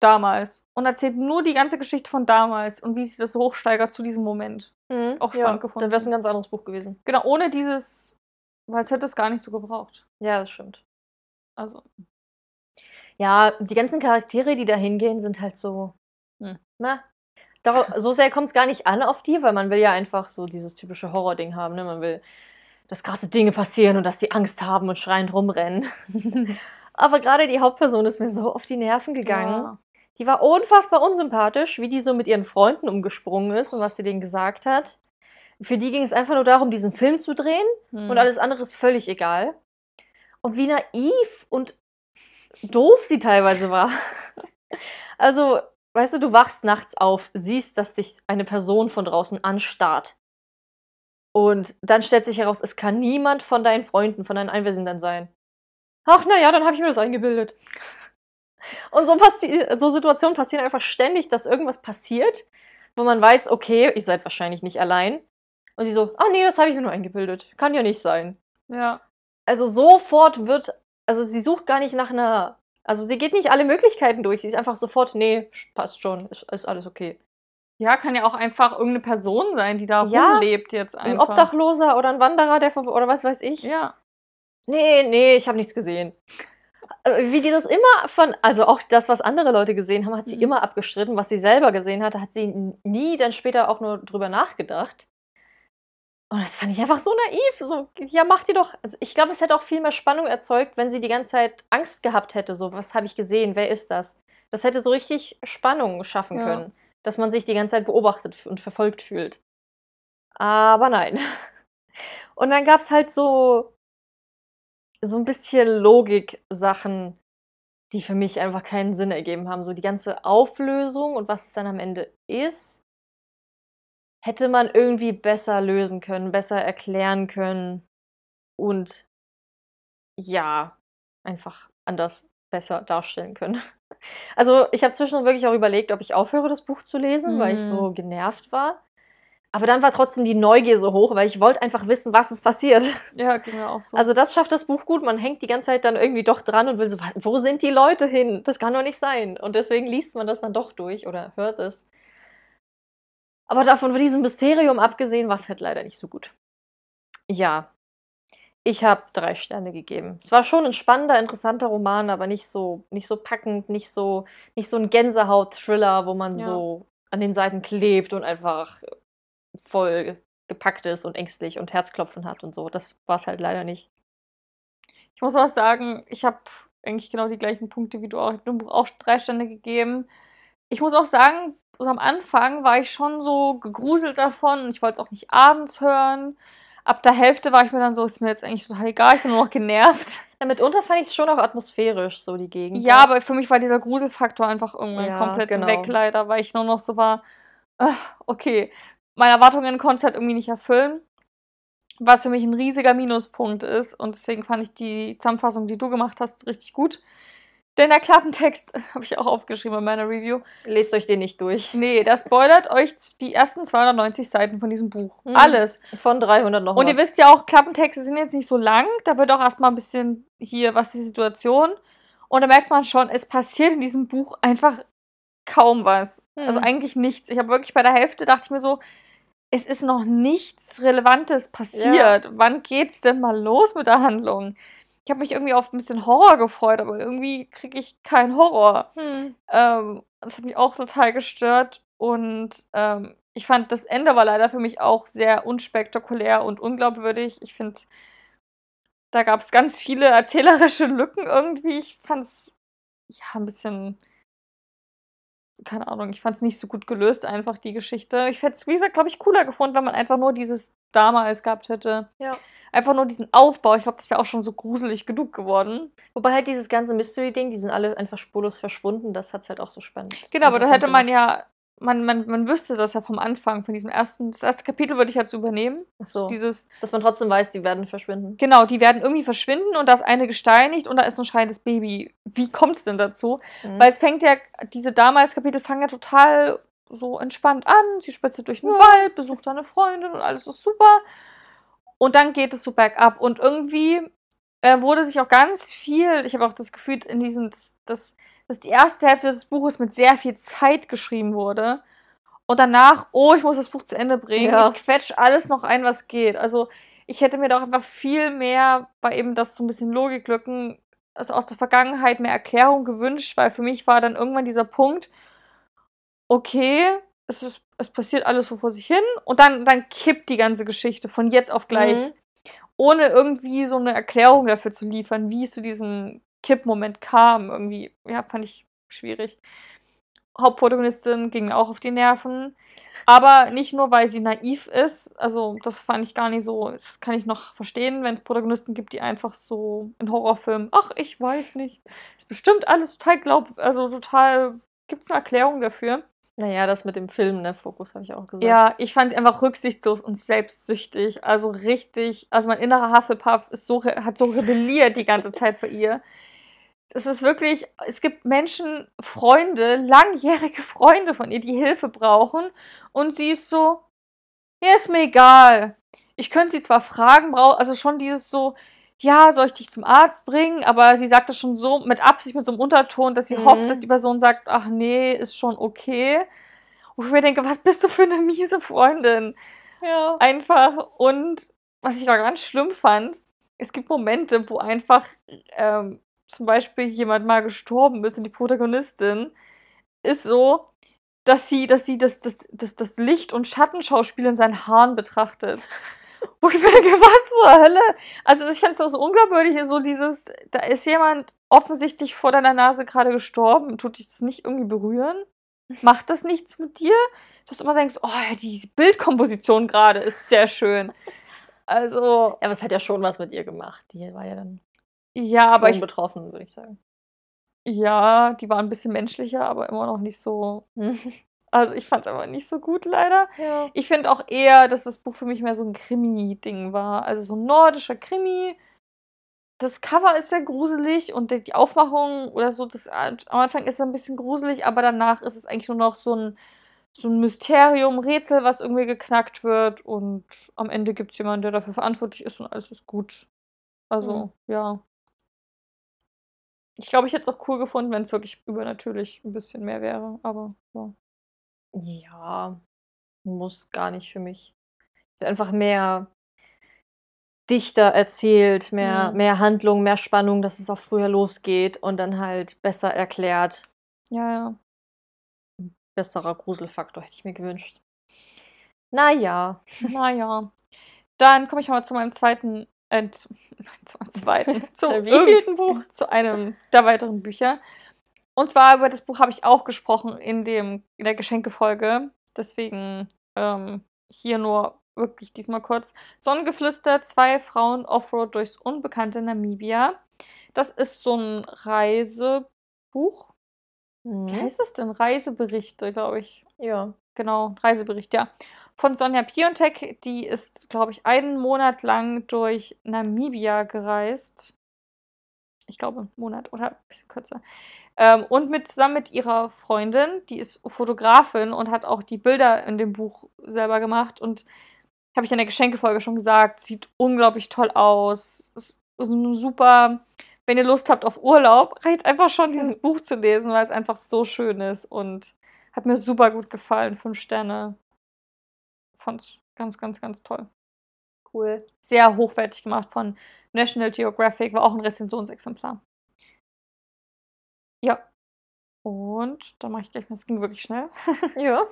damals und erzählt nur die ganze Geschichte von damals und wie sich das hochsteigert zu diesem Moment. Mhm, Auch ja, spannend gefunden. Dann wäre es ein ganz anderes Buch gewesen. Genau, ohne dieses, weil es hätte es gar nicht so gebraucht. Ja, das stimmt. Also, Ja, die ganzen Charaktere, die da hingehen, sind halt so. Hm. Na, darauf, so sehr kommt es gar nicht an auf die, weil man will ja einfach so dieses typische Horror-Ding haben. Ne? Man will, dass krasse Dinge passieren und dass die Angst haben und schreiend rumrennen. Aber gerade die Hauptperson ist mir so auf die Nerven gegangen. ja. Die war unfassbar unsympathisch, wie die so mit ihren Freunden umgesprungen ist und was sie denen gesagt hat. Für die ging es einfach nur darum, diesen Film zu drehen Hm. und alles andere ist völlig egal. Und wie naiv und doof sie teilweise war. Also, weißt du, du wachst nachts auf, siehst, dass dich eine Person von draußen anstarrt. Und dann stellt sich heraus, es kann niemand von deinen Freunden, von deinen Einwesenden sein. Ach, naja, dann habe ich mir das eingebildet. Und so, so Situationen passieren einfach ständig, dass irgendwas passiert, wo man weiß, okay, ihr seid wahrscheinlich nicht allein. Und sie so, ah nee, das habe ich mir nur eingebildet. Kann ja nicht sein. Ja. Also sofort wird, also sie sucht gar nicht nach einer, also sie geht nicht alle Möglichkeiten durch. Sie ist einfach sofort, nee, passt schon, ist, ist alles okay. Ja, kann ja auch einfach irgendeine Person sein, die da Ja, rumlebt jetzt Ein einfach. Obdachloser oder ein Wanderer, der vor- oder was weiß ich. Ja. Nee, nee, ich habe nichts gesehen. Äh, Wie die das immer von, also auch das, was andere Leute gesehen haben, hat sie Mhm. immer abgestritten. Was sie selber gesehen hatte, hat sie nie dann später auch nur drüber nachgedacht. Und das fand ich einfach so naiv. So, ja, mach die doch. Also ich glaube, es hätte auch viel mehr Spannung erzeugt, wenn sie die ganze Zeit Angst gehabt hätte. So, was habe ich gesehen? Wer ist das? Das hätte so richtig Spannung schaffen Ja. können, dass man sich die ganze Zeit beobachtet und verfolgt fühlt. Aber nein. Und dann gab es halt so, so ein bisschen Logik-Sachen, die für mich einfach keinen Sinn ergeben haben. So die ganze Auflösung und was es dann am Ende ist, hätte man irgendwie besser lösen können, besser erklären können. Und ja, einfach anders besser darstellen können. Also, ich habe zwischendurch wirklich auch überlegt, ob ich aufhöre, das Buch zu lesen, weil ich Mhm. so genervt war. Aber dann war trotzdem die Neugier so hoch, weil ich wollte einfach wissen, was ist passiert. Ja, ging mir auch so. Also, das schafft das Buch gut. Man hängt die ganze Zeit dann irgendwie doch dran und will so: „Wa wo sind die Leute hin? Das kann doch nicht sein.“ Und deswegen liest man das dann doch durch oder hört es. Aber davon von diesem Mysterium abgesehen war's halt leider nicht so gut. Ja. Ich habe 3 Sterne gegeben. Es war schon 'n spannender, interessanter Roman, aber nicht so nicht so packend, nicht so nicht so 'n Gänsehaut-Thriller, wo man Ja. so an den Seiten klebt und einfach voll gepackt ist und ängstlich und Herzklopfen hat und so. Das war's halt leider nicht. Ich muss auch sagen, ich habe eigentlich genau die gleichen Punkte wie du auch. Ich habe dem Buch auch 3 Sterne gegeben. Ich muss auch sagen, so am Anfang war ich schon so gegruselt davon und ich wollte es auch nicht abends hören. Ab der Hälfte war ich mir dann so: „Ist mir jetzt eigentlich total egal, ich bin nur noch genervt.“ Ja, mitunter fand ich's schon auch atmosphärisch, so die Gegend Ja, aber für mich war dieser Gruselfaktor einfach irgendwann Ja, komplett genau. weg leider, weil ich nur noch so war: „Ah, okay.“ Meine Erwartungen konnt's halt irgendwie nicht erfüllen, was für mich 'n riesiger Minuspunkt ist und deswegen fand ich die Zusammenfassung, die du gemacht hast, richtig gut. Denn der Klappentext habe ich auch aufgeschrieben in meiner Review. Lest euch den nicht durch. Ne, der spoilert euch die ersten 290 Seiten von diesem Buch. Mhm. Alles. Von 300 noch Und ihr was. wisst ja auch, Klappentexte sind jetzt nicht so lang. Da wird auch erst mal 'n bisschen hier, was die Situation? Und da merkt man schon, es passiert in diesem Buch einfach kaum was. Also, Mhm. eigentlich nichts. Ich habe wirklich bei der Hälfte dachte ich mir so: „Es ist noch nichts Relevantes passiert. Wann geht's denn mal los mit der Handlung?“ Ich habe mich irgendwie auf 'n bisschen Horror gefreut, aber irgendwie kriege ich keinen Horror. Mhm. Ähm, das hat mich auch total gestört und, ähm, ich fand, das Ende war leider für mich auch sehr unspektakulär und unglaubwürdig. Ich finde da gab's ganz viele erzählerische Lücken irgendwie. Ich fand's, ja, 'n bisschen keine Ahnung, ich fand's nicht so gut gelöst einfach, die Geschichte. Ich hätte es, wie gesagt, glaube ich, cooler gefunden, wenn man einfach nur dieses damals gehabt hätte. Ja. Einfach nur diesen Aufbau. Ich glaube, das wäre auch schon so gruselig genug geworden. Wobei halt dieses ganze Mystery-Ding, die sind alle einfach spurlos verschwunden. Das hat's halt auch so spannend Genau, aber da interessant hätte man ja man man man wüsste das ja vom Anfang, von diesem ersten das erste Kapitel würde ich jetzt übernehmen. Ach so. Dieses Dass man trotzdem weiß, die werden verschwinden. genau, die werden irgendwie verschwinden und da ist eine gesteinigt und da ist 'n schreiendes Baby. Wie kommt's denn dazu? Mhm. Weil es fängt ja diese damals Kapitel fangen ja total so entspannt an. Sie spaziert durch 'n Ja. Wald, besucht da 'ne Freundin und alles ist super. Und dann geht es so bergab und irgendwie, äh, wurde sich auch ganz viel ich habe auch das Gefühl, in diesem dass dass dass die erste Hälfte des Buches mit sehr viel Zeit geschrieben wurde und danach: „Oh, ich muss das Buch zu Ende bringen. Ja. Ich quetsche alles noch ein, was geht.“ Also, ich hätte mir doch einfach viel mehr bei eben das so 'n bisschen Logiklücken, also, aus der Vergangenheit mehr Erklärung gewünscht, weil für mich war dann irgendwann dieser Punkt okay, es ist es passiert alles so vor sich hin und dann dann kippt die ganze Geschichte von jetzt auf gleich, Mhm. ohne irgendwie so 'ne Erklärung dafür zu liefern, wie es zu diesem Kippmoment kam irgendwie. Ja, fand ich schwierig. Hauptprotagonistin ging mir auch auf die Nerven, aber nicht nur, weil sie naiv ist. Also, das fand ich gar nicht so das kann ich noch verstehen, wenn's Protagonisten gibt, die einfach so in Horrorfilmen: „Ach, ich weiß nicht. Ist bestimmt alles total glaub also, total gibt's 'ne Erklärung dafür.“ Na ja, das mit dem Film, ne, Fokus, habe ich auch gesagt. Ja, ich fand sie einfach rücksichtslos und selbstsüchtig. Also, richtig also, mein innerer Hufflepuff ist so hat so rebelliert die ganze Zeit bei ihr. Es ist wirklich es gibt Menschen, Freunde, langjährige Freunde von ihr, die Hilfe brauchen und sie ist so: „Ja, ist mir egal. Ich könnte sie zwar fragen, brau“ also, schon dieses so: „Ja, soll ich dich zum Arzt bringen?“ Aber sie sagt das schon so mit Absicht, mit so 'nem Unterton, dass sie hofft, dass Mhm. die Person sagt: „Ach ne, ist schon okay.“ Wo ich mir denke: „Was bist du für 'ne miese Freundin?“ Ja. Einfach und was ich auch ganz schlimm fand, es gibt Momente, wo einfach, ähm, zum Beispiel jemand mal gestorben ist und die Protagonistin ist so, dass sie dass sie das das das das Licht und Schattenschauspiel in seinen Haaren betrachtet. Wo ich mir denke: „Was zur Hölle?“ Also, ich fand es auch so unglaubwürdig, so dieses da ist jemand offensichtlich vor deiner Nase grade gestorben. Tut dich das nicht irgendwie berühren? Macht das nichts mit dir? Dass du immer denkst: „Oh ja, die Bildkomposition grade ist sehr schön.“ Also Ja, aber es hat ja schon was mit ihr gemacht. Die war ja dann Ja, aber ich betroffen, würde ich sagen. Ja, die war 'n bisschen menschlicher, aber immer noch nicht so also, ich fand's einfach nicht so gut leider. Ja. Ich finde auch eher, dass das Buch für mich mehr so 'n Krimi-Ding war. Also, so 'n nordischer Krimi. das Cover ist sehr gruselig und die Aufmachung oder so, das am Anfang ist ein bisschen gruselig, aber danach ist es eigentlich nur noch so ein so 'n Mysterium, Rätsel, was irgendwie geknackt wird und am Ende gibt's jemanden, der dafür verantwortlich ist und alles ist gut. Also, Mhm. ja. Ich glaube, ich hätte es auch cool gefunden, wenn's wirklich übernatürlich 'n bisschen mehr wäre, aber ja. Ja, muss gar nicht für mich. Einfach mehr dichter erzählt, mehr Mhm. mehr Handlung, mehr Spannung, dass es auch früher losgeht und dann halt besser erklärt. Ja, ja. Besserer Gruselfaktor hätte ich mir gewünscht. Na ja. Na ja. Dann komme ich mal zu meinem 2. äh, zu zum 2. zu Zu wievielten irgend Buch? zu einem der weiteren Bücher. Und zwar über das Buch habe ich auch gesprochen in dem in der Geschenkefolge. Deswegen, ähm, hier nur wirklich diesmal kurz. Sonnengeflüster, 2 Frauen Offroad durchs unbekannte Namibia. Das ist so 'n Reisebuch. Wie Mhm. heißt das denn? Reiseberichte, glaube ich. Ja. Genau, Reisebericht, ja. Von Sonja Piontek, die ist, glaube ich, einen Monat lang durch Namibia gereist. Ich glaube, 'n Monat oder ein bisschen kürzer. Ähm, und mit zusammen mit ihrer Freundin, die ist Fotografin und hat auch die Bilder in dem Buch selber gemacht und habe ich in der Geschenkefolge schon gesagt, sieht unglaublich toll aus. Ist ist 'n super wenn ihr Lust habt auf Urlaub, reicht einfach schon, dieses Buch zu lesen, weil es einfach so schön ist und hat mir super gut gefallen, 5 Sterne. Fand's ganz, ganz, ganz toll. Cool. Sehr hochwertig gemacht von National Geographic, war auch 'n Rezensionsexemplar. Ja. Und dann mache ich gleich mal es ging wirklich schnell. Ja.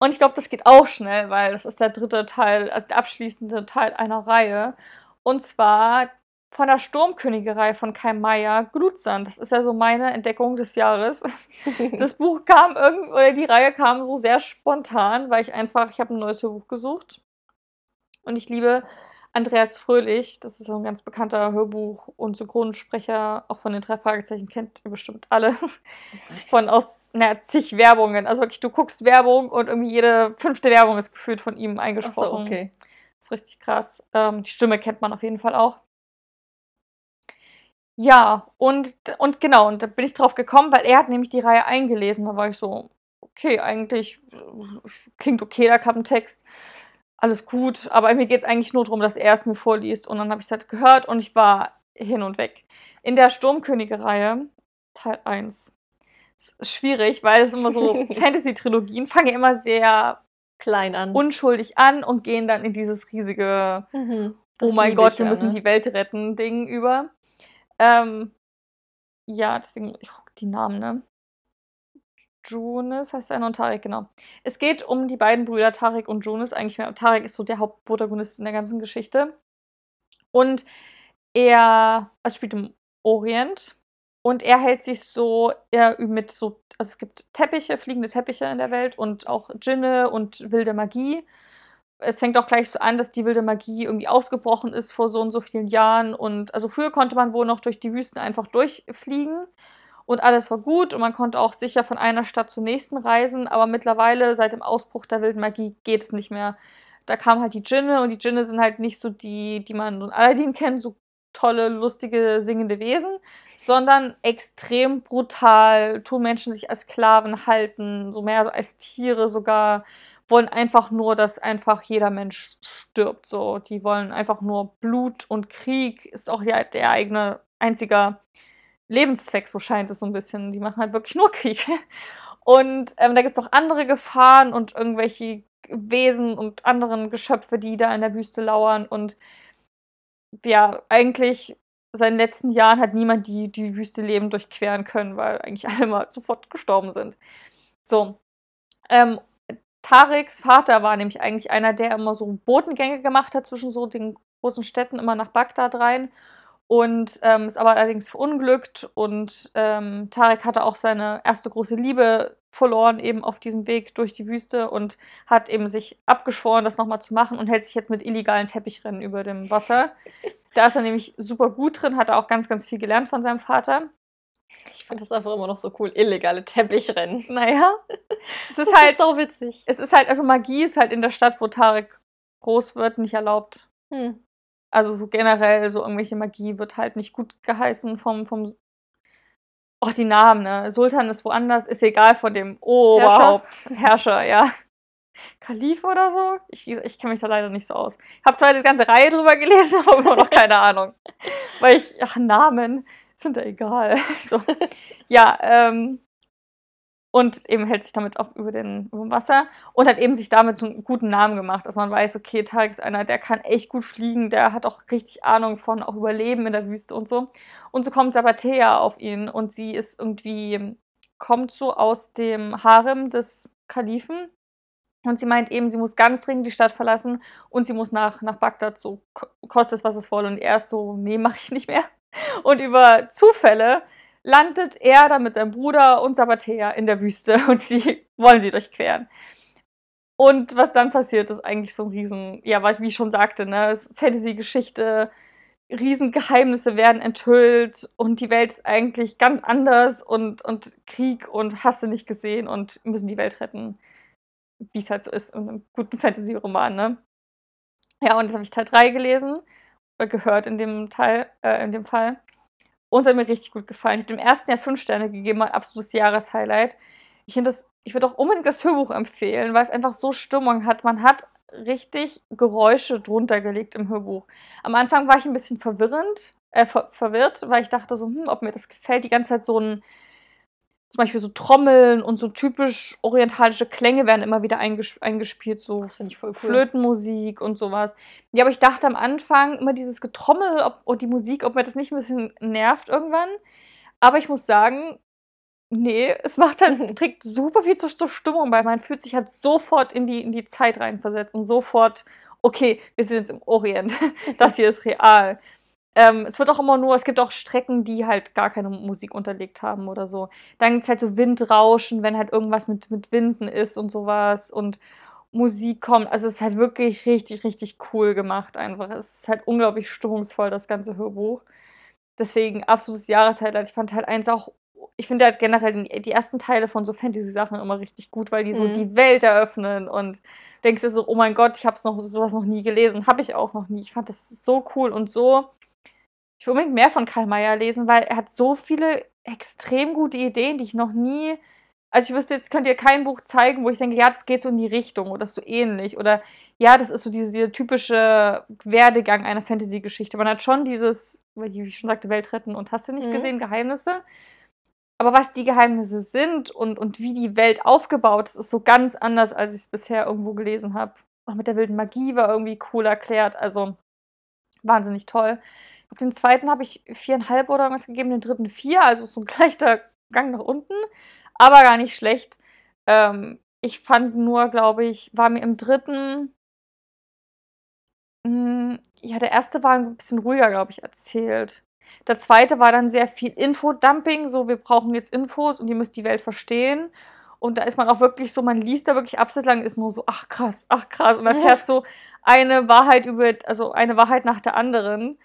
Und ich glaube, das geht auch schnell, weil das ist der 3. Teil, also der abschließende Teil einer Reihe. Und zwar von der Sturmkönigin-Reihe von Kai Meier, Glutsand. Das ist ja so meine Entdeckung des Jahres. Das Buch kam irgend oder die Reihe kam so sehr spontan, weil ich einfach ich habe 'n neues Hörbuch gesucht. Und ich liebe Andreas Fröhlich. Das ist so 'n ganz bekannter Hörbuch und Synchronsprecher, auch von den 3 Fragezeichen, kennt ihr bestimmt alle. Von aus, na zig Werbungen. Also wirklich, du guckst Werbung und irgendwie jede 5. Werbung ist gefühlt von ihm Ach so, eingesprochen. okay. Ist richtig krass. Ähm, die Stimme kennt man auf jeden Fall auch. Ja, und und genau, und da bin ich drauf gekommen, weil er hat nämlich die Reihe eingelesen. Da war ich so: „Okay, eigentlich, äh, klingt okay, der Klappentext. Alles gut.“ Aber mir geht's eigentlich nur drum, dass er es mir vorliest. Und dann habe ich's halt gehört und ich war hin und weg. In der Sturmkönige-Reihe, Teil 1 ist schwierig, weil es immer so Fantasy-Trilogien fangen immer sehr Klein an. unschuldig an und gehen dann in dieses riesige Mhm. „Oh mein Gott, ich wir ja, müssen ne? die Welt retten“ Ding über. Ähm, ja, deswegen ich gucke die Namen, ne? Jonas heißt der eine und Tarek, genau. Es geht um die beiden Brüder Tarek und Jonas, eigentlich mehr Tarek ist so der Hauptprotagonist in der ganzen Geschichte. Und er es spielt im Orient und er hält sich so ü mit so also, es gibt Teppiche, fliegende Teppiche in der Welt und auch Dschinne und wilde Magie. Es fängt auch gleich so an, dass die wilde Magie irgendwie ausgebrochen ist vor so und so vielen Jahren und also, früher konnte man wohl noch durch die Wüsten einfach durchfliegen und alles war gut und man konnte auch sicher von einer Stadt zur nächsten reisen, aber mittlerweile, seit dem Ausbruch der wilden Magie, geht es nicht mehr. Da kamen halt die Dschinne und die Dschinne sind halt nicht so die, die man in Aladdin kennt, so tolle, lustige, singende Wesen, sondern extrem brutal, tun Menschen sich als Sklaven halten, so mehr als Tiere sogar, wollen einfach nur, dass einfach jeder Mensch stirbt, so. Die wollen einfach nur Blut und Krieg ist auch ja der eigene einziger Lebenszweck, so scheint es so 'n bisschen. Die machen halt wirklich nur Krieg. Und, ähm, da gibt's auch andere Gefahren und irgendwelche Wesen und anderen Geschöpfe, die da in der Wüste lauern und ja, eigentlich seit den letzten Jahren hat niemand die die Wüste lebend durchqueren können, weil eigentlich alle mal sofort gestorben sind. So, ähm, Tareks Vater war nämlich eigentlich einer, der immer so Botengänge gemacht hat zwischen so den großen Städten, immer nach Bagdad rein und, ähm, ist aber allerdings verunglückt und, ähm, Tarek hatte auch seine erste große Liebe verloren eben auf diesem Weg durch die Wüste und hat eben sich abgeschworen, das noch mal zu machen und hält sich jetzt mit illegalen Teppichrennen über dem Wasser. Da ist er nämlich super gut drin, hat er auch ganz, ganz viel gelernt von seinem Vater. Ich finde das einfach immer noch so cool, illegale Teppichrennen. Na ja, es ist Das halt ist sauwitzig. es ist halt also, Magie ist halt in der Stadt, wo Tarek groß wird, nicht erlaubt. Hm. Also so generell, so irgendwelche Magie wird halt nicht gut geheißen vom, vom Oh, die Namen, ne? Sultan ist woanders, ist egal von dem Oberhaupt, Herrscher, ja. Kalif oder so? Ich, ich kenne mich da leider nicht so aus. Ich habe zwar die ganze Reihe drüber gelesen, aber immer noch keine Ahnung. Weil ich, ach, Namen sind da egal. So. Ja, ähm, und eben hält sich damit auch über, den, über dem Wasser und hat eben sich damit so einen guten Namen gemacht, dass man weiß, okay, Tarek ist einer, der kann echt gut fliegen, der hat auch richtig Ahnung von auch Überleben in der Wüste und so. Und so kommt Sabatea auf ihn und sie ist irgendwie, kommt so aus dem Harem des Kalifen und sie meint eben, sie muss ganz dringend die Stadt verlassen und sie muss nach, nach Bagdad, so kostet es, was es wolle. Und er ist so, nee, mache ich nicht mehr. Und über Zufälle landet er dann mit seinem Bruder und Sabatea in der Wüste und sie wollen sie durchqueren. Und was dann passiert, ist eigentlich so ein Riesen, ja, wie ich schon sagte, ne, Fantasy-Geschichte, Riesengeheimnisse werden enthüllt und die Welt ist eigentlich ganz anders und, und Krieg und hast nicht gesehen und müssen die Welt retten, wie es halt so ist in einem guten Fantasy-Roman, ne? Ja, und das habe ich Teil 3 gelesen, oder gehört in dem Teil, äh, in dem Fall. Und es hat mir richtig gut gefallen. Ich habe dem ersten Jahr fünf Sterne gegeben, ein absolutes Jahreshighlight. Ich ich würde auch unbedingt das Hörbuch empfehlen, weil es einfach so Stimmung hat. Man hat richtig Geräusche drunter gelegt im Hörbuch. Am Anfang war ich ein bisschen verwirrend, äh, ver verwirrt, weil ich dachte so, hm, ob mir das gefällt, die ganze Zeit so ein zum Beispiel so Trommeln und so typisch orientalische Klänge werden immer wieder einges eingespielt, so das ich voll cool. Flötenmusik und sowas. Ja, aber ich dachte am Anfang immer dieses Getrommel ob, und die Musik, ob mir das nicht ein bisschen nervt irgendwann. Aber ich muss sagen, nee, es macht dann, trägt super viel zur, zur Stimmung bei. Man fühlt sich halt sofort in die, in die Zeit reinversetzt und sofort, okay, wir sind jetzt im Orient. Das hier ist real. Ähm, es wird auch immer nur, es gibt auch Strecken, die halt gar keine Musik unterlegt haben oder so. Dann gibt es halt so Windrauschen, wenn halt irgendwas mit, mit Winden ist und sowas und Musik kommt. Also es ist halt wirklich richtig, richtig cool gemacht einfach. Es ist halt unglaublich stimmungsvoll, das ganze Hörbuch. Deswegen absolutes Jahreshighlight. Ich fand Teil 1 auch, ich finde halt generell die, die, ersten Teile von so Fantasy-Sachen immer richtig gut, weil die so mhm. die Welt eröffnen und denkst dir so, oh mein Gott, ich habe noch sowas noch nie gelesen. Habe ich auch noch nie. Ich fand das so cool und so ich will unbedingt mehr von Karl Mayer lesen, weil er hat so viele extrem gute Ideen, die ich noch nie. Also ich wüsste, jetzt könnt ihr kein Buch zeigen, wo ich denke, ja, das geht so in die Richtung oder so ähnlich. Oder ja, das ist so diese, diese typische Werdegang einer Fantasy-Geschichte. Man hat schon dieses, wie ich schon sagte, Weltretten und hast du nicht mhm. gesehen, Geheimnisse. Aber was die Geheimnisse sind und, und wie die Welt aufgebaut ist, ist so ganz anders, als ich es bisher irgendwo gelesen habe. Auch mit der wilden Magie war irgendwie cool erklärt. Also wahnsinnig toll den zweiten habe ich viereinhalb oder was gegeben, den dritten vier, also so ein leichter Gang nach unten, aber gar nicht schlecht. Ähm, ich fand nur, glaube ich, war mir im dritten, mh, hm, ja, der erste war ein bisschen ruhiger, glaube ich, erzählt. Der zweite war dann sehr viel Infodumping, so wir brauchen jetzt Infos und ihr müsst die Welt verstehen. Und da ist man auch wirklich so, man liest da wirklich absatzlang, ist nur so, ach krass, ach krass. Und man fährt so eine Wahrheit über, also eine Wahrheit nach der anderen.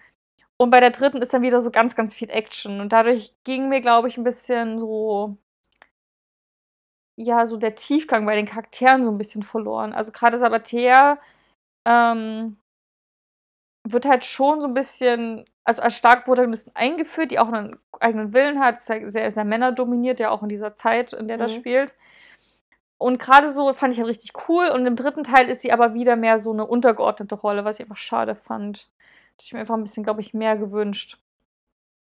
Und bei der dritten ist dann wieder so ganz, ganz viel Action. Und dadurch ging mir, glaube ich, ein bisschen so, ja, so der Tiefgang bei den Charakteren so ein bisschen verloren. Also gerade Sabatea ähm, wird halt schon so ein bisschen, also als Starkprotagonistin eingeführt, die auch einen eigenen Willen hat, ist ja sehr, sehr männerdominiert, ja auch in dieser Zeit, in der mhm. das spielt. Und gerade so fand ich halt richtig cool. Und im dritten Teil ist sie aber wieder mehr so eine untergeordnete Rolle, was ich einfach schade fand. Hätte ich mir einfach ein bisschen, glaube ich, mehr gewünscht.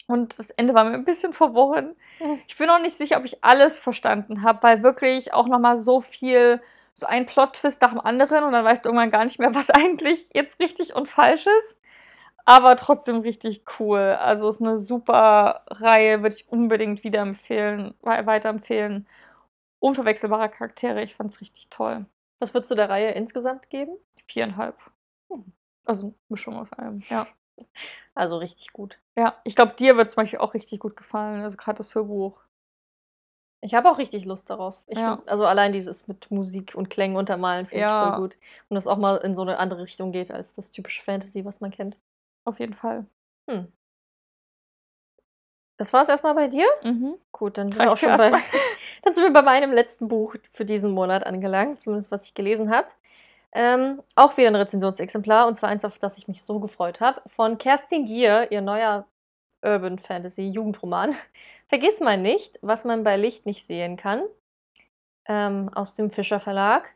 Und das Ende war mir ein bisschen verworren. Mhm. Ich bin auch nicht sicher, ob ich alles verstanden habe, weil wirklich auch nochmal so viel, so ein Plot-Twist nach dem anderen und dann weißt du irgendwann gar nicht mehr, was eigentlich jetzt richtig und falsch ist. Aber trotzdem richtig cool. Also ist eine super Reihe, würde ich unbedingt wieder empfehlen, weiterempfehlen. Unverwechselbare Charaktere, ich fand es richtig toll. Was würdest du der Reihe insgesamt geben? Viereinhalb. Hm. Also Mischung aus allem, ja. Also richtig gut. Ja, ich glaube, dir wird zum Beispiel auch richtig gut gefallen. Also gerade das Hörbuch. Ich habe auch richtig Lust darauf. Ich ja. find, also allein dieses mit Musik und Klängen untermalen finde ja. ich voll gut. Und das auch mal in so eine andere Richtung geht als das typische Fantasy, was man kennt. Auf jeden Fall. Hm. Das war es erstmal bei dir? Mhm. Gut, dann sind, wir auch schon bei, dann sind wir bei meinem letzten Buch für diesen Monat angelangt, zumindest was ich gelesen habe. Ähm, auch wieder ein Rezensionsexemplar, und zwar eins, auf das ich mich so gefreut habe, von Kerstin Gier, ihr neuer Urban Fantasy Jugendroman. Vergiss mal nicht, was man bei Licht nicht sehen kann. Ähm, aus dem Fischer Verlag.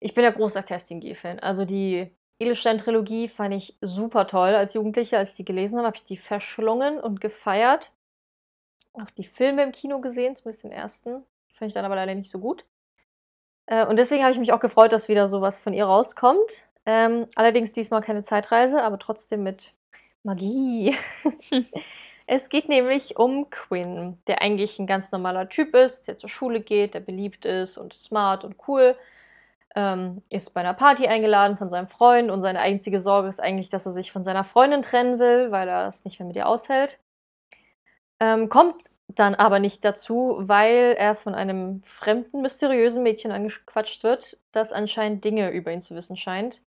Ich bin ja großer Kerstin Gier-Fan. Also die Edelstein-Trilogie fand ich super toll. Als Jugendliche, als ich die gelesen habe, habe ich die verschlungen und gefeiert. Auch die Filme im Kino gesehen, zumindest den ersten. Fand ich dann aber leider nicht so gut. Äh, und deswegen habe ich mich auch gefreut, dass wieder sowas von ihr rauskommt. Ähm, allerdings diesmal keine Zeitreise, aber trotzdem mit Magie. es geht nämlich um Quinn, der eigentlich ein ganz normaler Typ ist, der zur Schule geht, der beliebt ist und smart und cool. Ähm, ist bei einer Party eingeladen von seinem Freund und seine einzige Sorge ist eigentlich, dass er sich von seiner Freundin trennen will, weil er es nicht mehr mit ihr aushält. Ähm, kommt dann aber nicht dazu, weil er von einem fremden, mysteriösen Mädchen angequatscht wird, das anscheinend Dinge über ihn zu wissen scheint.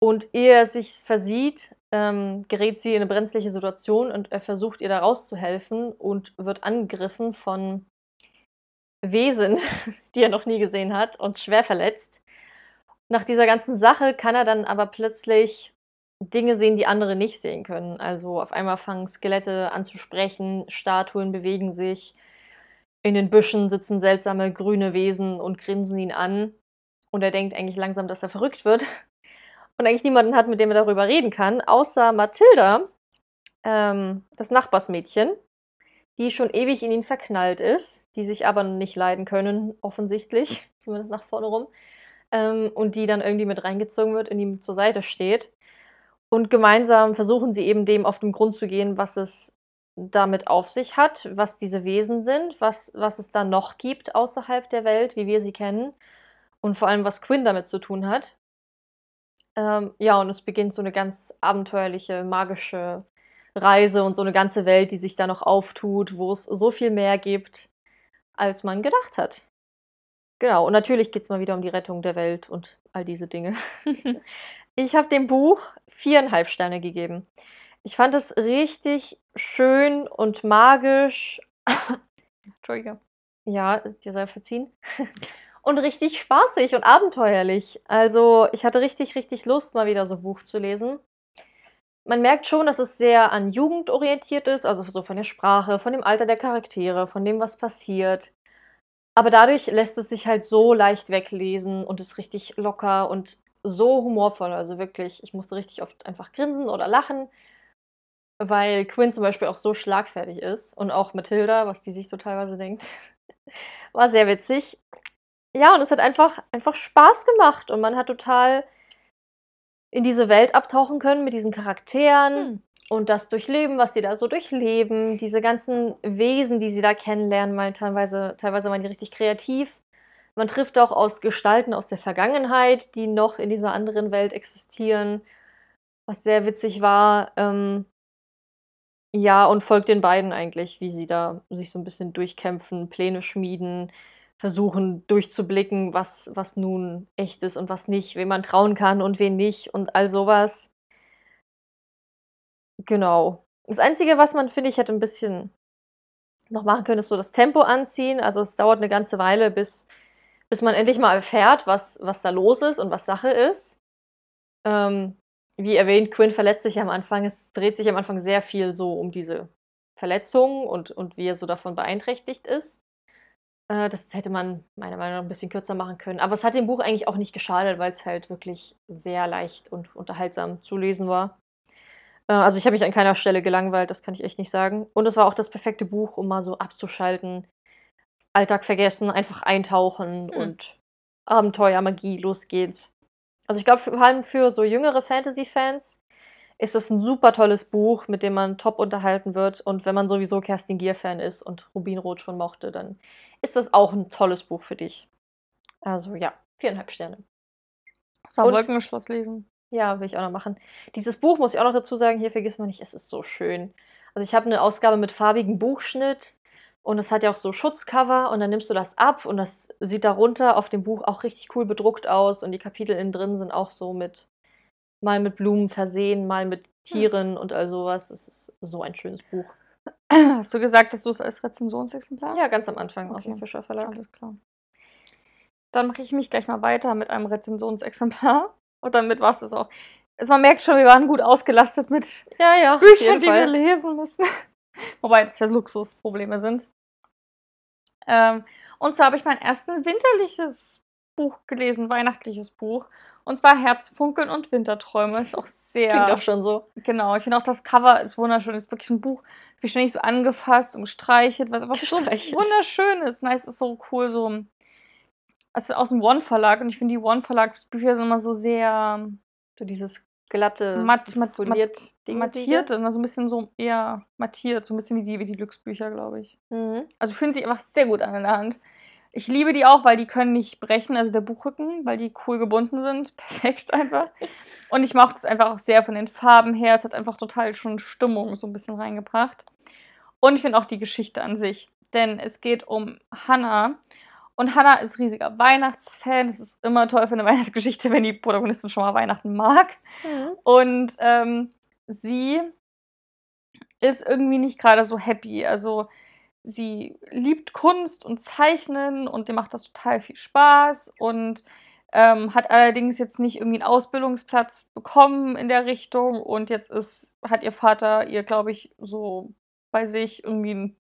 Und ehe er sich versieht, ähm, gerät sie in eine brenzliche Situation und er versucht ihr da rauszuhelfen und wird angegriffen von Wesen, die er noch nie gesehen hat und schwer verletzt. Nach dieser ganzen Sache kann er dann aber plötzlich Dinge sehen, die andere nicht sehen können. Also auf einmal fangen Skelette an zu sprechen, Statuen bewegen sich, in den Büschen sitzen seltsame grüne Wesen und grinsen ihn an. Und er denkt eigentlich langsam, dass er verrückt wird. Und eigentlich niemanden hat, mit dem er darüber reden kann, außer Mathilda, ähm, das Nachbarsmädchen, die schon ewig in ihn verknallt ist, die sich aber nicht leiden können, offensichtlich, zumindest nach vorne rum. Ähm, und die dann irgendwie mit reingezogen wird, in ihm zur Seite steht. Und gemeinsam versuchen sie eben dem auf den Grund zu gehen, was es damit auf sich hat, was diese Wesen sind, was, was es da noch gibt außerhalb der Welt, wie wir sie kennen. Und vor allem, was Quinn damit zu tun hat. Ähm, ja, und es beginnt so eine ganz abenteuerliche, magische Reise und so eine ganze Welt, die sich da noch auftut, wo es so viel mehr gibt, als man gedacht hat. Genau, und natürlich geht es mal wieder um die Rettung der Welt und all diese Dinge. ich habe dem Buch viereinhalb Sterne gegeben. Ich fand es richtig schön und magisch. Entschuldige. Ja, dir sei verziehen. Und richtig spaßig und abenteuerlich. Also, ich hatte richtig, richtig Lust, mal wieder so ein Buch zu lesen. Man merkt schon, dass es sehr an Jugend orientiert ist, also so von der Sprache, von dem Alter der Charaktere, von dem, was passiert. Aber dadurch lässt es sich halt so leicht weglesen und ist richtig locker und so humorvoll. Also wirklich, ich musste richtig oft einfach grinsen oder lachen, weil Quinn zum Beispiel auch so schlagfertig ist und auch Mathilda, was die sich so teilweise denkt, war sehr witzig. Ja, und es hat einfach, einfach Spaß gemacht und man hat total in diese Welt abtauchen können mit diesen Charakteren hm. und das durchleben, was sie da so durchleben, diese ganzen Wesen, die sie da kennenlernen, mal teilweise, teilweise waren die richtig kreativ. Man trifft auch aus Gestalten aus der Vergangenheit, die noch in dieser anderen Welt existieren, was sehr witzig war. Ähm, ja, und folgt den beiden eigentlich, wie sie da sich so ein bisschen durchkämpfen, Pläne schmieden, versuchen durchzublicken, was, was nun echt ist und was nicht, wem man trauen kann und wen nicht und all sowas. Genau. Das Einzige, was man, finde ich, hätte ein bisschen noch machen können, ist so das Tempo anziehen. Also es dauert eine ganze Weile, bis bis man endlich mal erfährt, was, was da los ist und was Sache ist. Ähm, wie erwähnt, Quinn verletzt sich am Anfang. Es dreht sich am Anfang sehr viel so um diese Verletzung und, und wie er so davon beeinträchtigt ist. Äh, das hätte man meiner Meinung nach ein bisschen kürzer machen können. Aber es hat dem Buch eigentlich auch nicht geschadet, weil es halt wirklich sehr leicht und unterhaltsam zu lesen war. Äh, also ich habe mich an keiner Stelle gelangweilt, das kann ich echt nicht sagen. Und es war auch das perfekte Buch, um mal so abzuschalten, Alltag vergessen, einfach eintauchen hm. und Abenteuer, Magie, los geht's. Also ich glaube, vor allem für so jüngere Fantasy-Fans ist es ein super tolles Buch, mit dem man top unterhalten wird. Und wenn man sowieso Kerstin Gier-Fan ist und Rubinrot schon mochte, dann ist das auch ein tolles Buch für dich. Also ja, viereinhalb Sterne. So, Wolkenschloss lesen. Ja, will ich auch noch machen. Dieses Buch muss ich auch noch dazu sagen, hier vergisst man nicht, es ist so schön. Also ich habe eine Ausgabe mit farbigem Buchschnitt, und es hat ja auch so Schutzcover und dann nimmst du das ab und das sieht darunter auf dem Buch auch richtig cool bedruckt aus und die Kapitel innen drin sind auch so mit mal mit Blumen versehen, mal mit hm. Tieren hm. und all sowas. Es ist so ein schönes Buch. Hast du gesagt, dass du es als Rezensionsexemplar? Ja, ganz am Anfang okay. aus dem Fischer Verlag. Alles klar. dann mache ich mich gleich mal weiter mit einem Rezensionsexemplar. Und damit war es das auch. Also man merkt schon, wir waren gut ausgelastet mit Ja, ja, auf Büchern, die wir Fall. lesen müssen. Wobei das ja Luxusprobleme sind. Ähm, und zwar habe ich mein erstes winterliches Buch gelesen, weihnachtliches Buch. Und zwar Herzfunkeln und Winterträume. Ist auch sehr. Klingt auch schon so. Genau, ich finde auch das Cover ist wunderschön. Ist wirklich ein Buch, wie ständig so angefasst und gestreichelt, was einfach so wunderschön ist. Nice, ist so cool, so. Es ist aus dem One Verlag und ich finde die One Verlagsbücher sind immer so sehr So dieses glatte, matt, matt, foliert Ding mattiert, also so ein bisschen so eher mattiert, so ein bisschen wie die, wie die Glücksbücher, glaube ich. Mhm. Also fühlen sich einfach sehr gut an in der Hand. Ich liebe die auch, weil die können nicht brechen, also der Buchrücken, weil die cool gebunden sind. Perfekt einfach. Und ich mochte es einfach auch sehr von den Farben her. Es hat einfach total schon Stimmung so ein bisschen reingebracht. Und ich finde auch die Geschichte an sich. Denn es geht um Hannah. Und Hannah ist riesiger Weihnachtsfan. Es ist immer toll für eine Weihnachtsgeschichte, wenn die Protagonistin schon mal Weihnachten mag. Mhm. Und ähm, sie ist irgendwie nicht gerade so happy. Also sie liebt Kunst und Zeichnen und ihr macht das total viel Spaß und ähm, hat allerdings jetzt nicht irgendwie einen Ausbildungsplatz bekommen in der Richtung und jetzt ist, hat ihr Vater ihr, glaube ich, so bei sich irgendwie einen,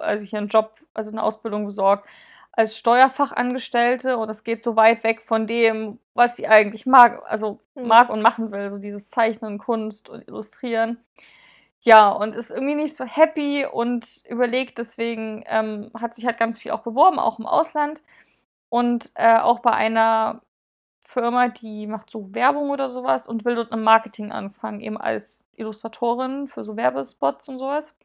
also hier einen Job, also eine Ausbildung besorgt als Steuerfachangestellte und das geht so weit weg von dem, was sie eigentlich mag, also Mhm. mag und machen will, so dieses Zeichnen, Kunst und Illustrieren. Ja, und ist irgendwie nicht so happy und überlegt deswegen, ähm, hat sich halt ganz viel auch beworben, auch im Ausland und äh, auch bei einer Firma, die macht so Werbung oder sowas und will dort im Marketing anfangen, eben als Illustratorin für so Werbespots und sowas.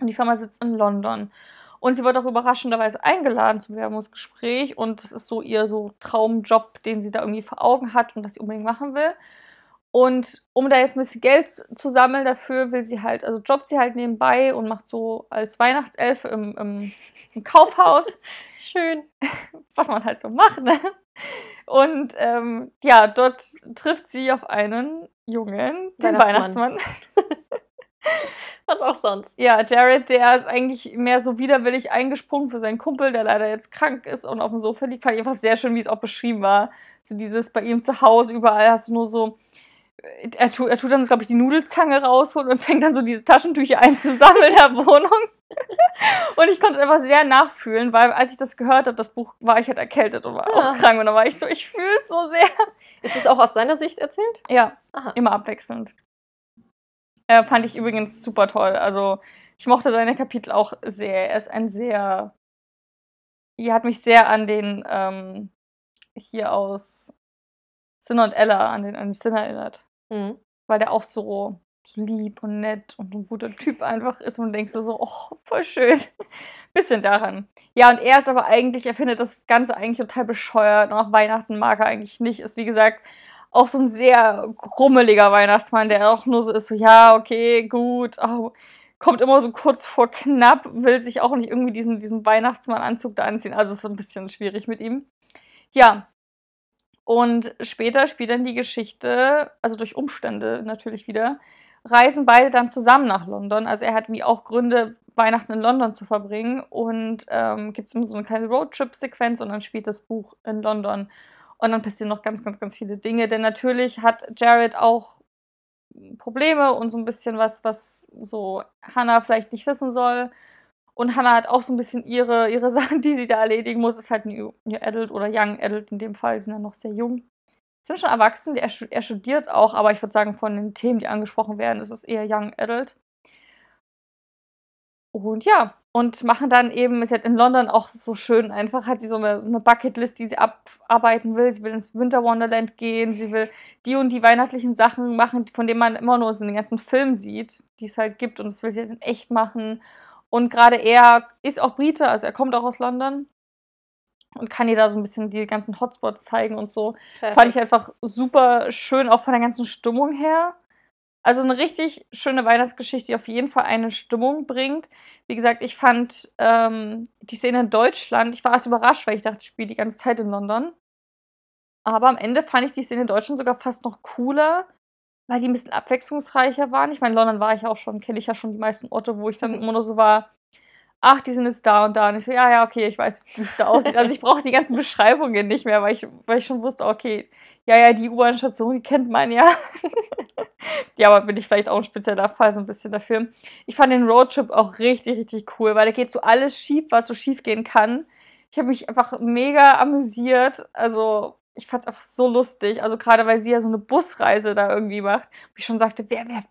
Und die Firma sitzt in London. Und sie wird auch überraschenderweise eingeladen zum Bewerbungsgespräch und das ist so ihr so Traumjob, den sie da irgendwie vor Augen hat und was sie unbedingt machen will. Und um da jetzt ein bisschen Geld zu sammeln dafür, will sie halt, also jobbt sie halt nebenbei und macht so als Weihnachtselfe im, im, im Kaufhaus, Schön. was man halt so macht, ne? Und ähm, ja, dort trifft sie auf einen Jungen, den Weihnachtsmann. Weihnachtsmann. Was auch sonst. Ja, Jared, der ist eigentlich mehr so widerwillig eingesprungen für seinen Kumpel, der leider jetzt krank ist und auf dem Sofa liegt. Fand ich einfach sehr schön, wie es auch beschrieben war. So dieses bei ihm zu Hause, überall hast du nur so. äh, Er tut, er tut dann, glaube ich, die Nudelzange rausholen und fängt dann so diese Taschentücher einzusammeln in der Wohnung. Und ich konnte es einfach sehr nachfühlen, weil als ich das gehört habe, das Buch, war ich halt erkältet und war Ah. auch krank. Und dann war ich so, ich fühle es so sehr. Ist es auch aus seiner Sicht erzählt? Ja, Aha. immer abwechselnd. Äh, fand ich übrigens super toll. Also, ich mochte seine Kapitel auch sehr. Er ist ein sehr. Er hat mich sehr an den ähm, hier aus Sinner und Ella, an den, an den Sinner erinnert. Mhm. Weil der auch so, so lieb und nett und ein guter Typ einfach ist und denkst du so, oh, voll schön. Bisschen daran. Ja, und er ist aber eigentlich, er findet das Ganze eigentlich total bescheuert. Und auch Weihnachten mag er eigentlich nicht. Ist wie gesagt auch so ein sehr grummeliger Weihnachtsmann, der auch nur so ist, so, ja, okay, gut, oh, kommt immer so kurz vor knapp, will sich auch nicht irgendwie diesen, diesen Weihnachtsmann-Anzug da anziehen. Also ist so ein bisschen schwierig mit ihm. Ja. Und später spielt dann die Geschichte, also durch Umstände natürlich wieder, reisen beide dann zusammen nach London. Also er hat wie auch Gründe, Weihnachten in London zu verbringen. Und ähm, gibt es immer so eine kleine Roadtrip-Sequenz und dann spielt das Buch in London. Und dann passieren noch ganz, ganz, ganz viele Dinge. Denn natürlich hat Jared auch Probleme und so ein bisschen was, was so Hannah vielleicht nicht wissen soll. Und Hannah hat auch so ein bisschen ihre, ihre Sachen, die sie da erledigen muss. Ist halt New, New Adult oder Young Adult in dem Fall. Die sind ja noch sehr jung. Sind schon erwachsen. Er, er studiert auch, aber ich würde sagen, von den Themen, die angesprochen werden, ist es eher Young Adult. Und ja, und machen dann eben, ist halt in London auch so schön einfach, hat sie so eine, so eine Bucketlist, die sie abarbeiten will. Sie will ins Winter Wonderland gehen, sie will die und die weihnachtlichen Sachen machen, von denen man immer nur so in den ganzen Filmen sieht, die es halt gibt und das will sie halt in echt machen. Und gerade er ist auch Brite, also er kommt auch aus London und kann ihr da so ein bisschen die ganzen Hotspots zeigen und so. Fand ich einfach super schön, auch von der ganzen Stimmung her. Also eine richtig schöne Weihnachtsgeschichte, die auf jeden Fall eine Stimmung bringt. Wie gesagt, ich fand ähm, die Szene in Deutschland, ich war erst überrascht, weil ich dachte, ich spiele die ganze Zeit in London. Aber am Ende fand ich die Szene in Deutschland sogar fast noch cooler, weil die ein bisschen abwechslungsreicher waren. Ich meine, in London war ich auch schon, kenne ich ja schon die meisten Orte, wo ich dann Mhm. immer nur so war. ach, die sind jetzt da und da. Und ich so, ja, ja, okay, ich weiß, wie es da aussieht. Also ich brauche die ganzen Beschreibungen nicht mehr, weil ich, weil ich schon wusste, okay, ja, ja, die U-Bahn-Station, die kennt man ja. ja, aber bin ich vielleicht auch ein spezieller Fall so ein bisschen dafür. Ich fand den Roadtrip auch richtig, richtig cool, weil da geht so alles schief, was so schief gehen kann. Ich habe mich einfach mega amüsiert. Also, ich fand es einfach so lustig. Also, gerade weil sie ja so eine Busreise da irgendwie macht. Wie ich schon sagte, wer, wer,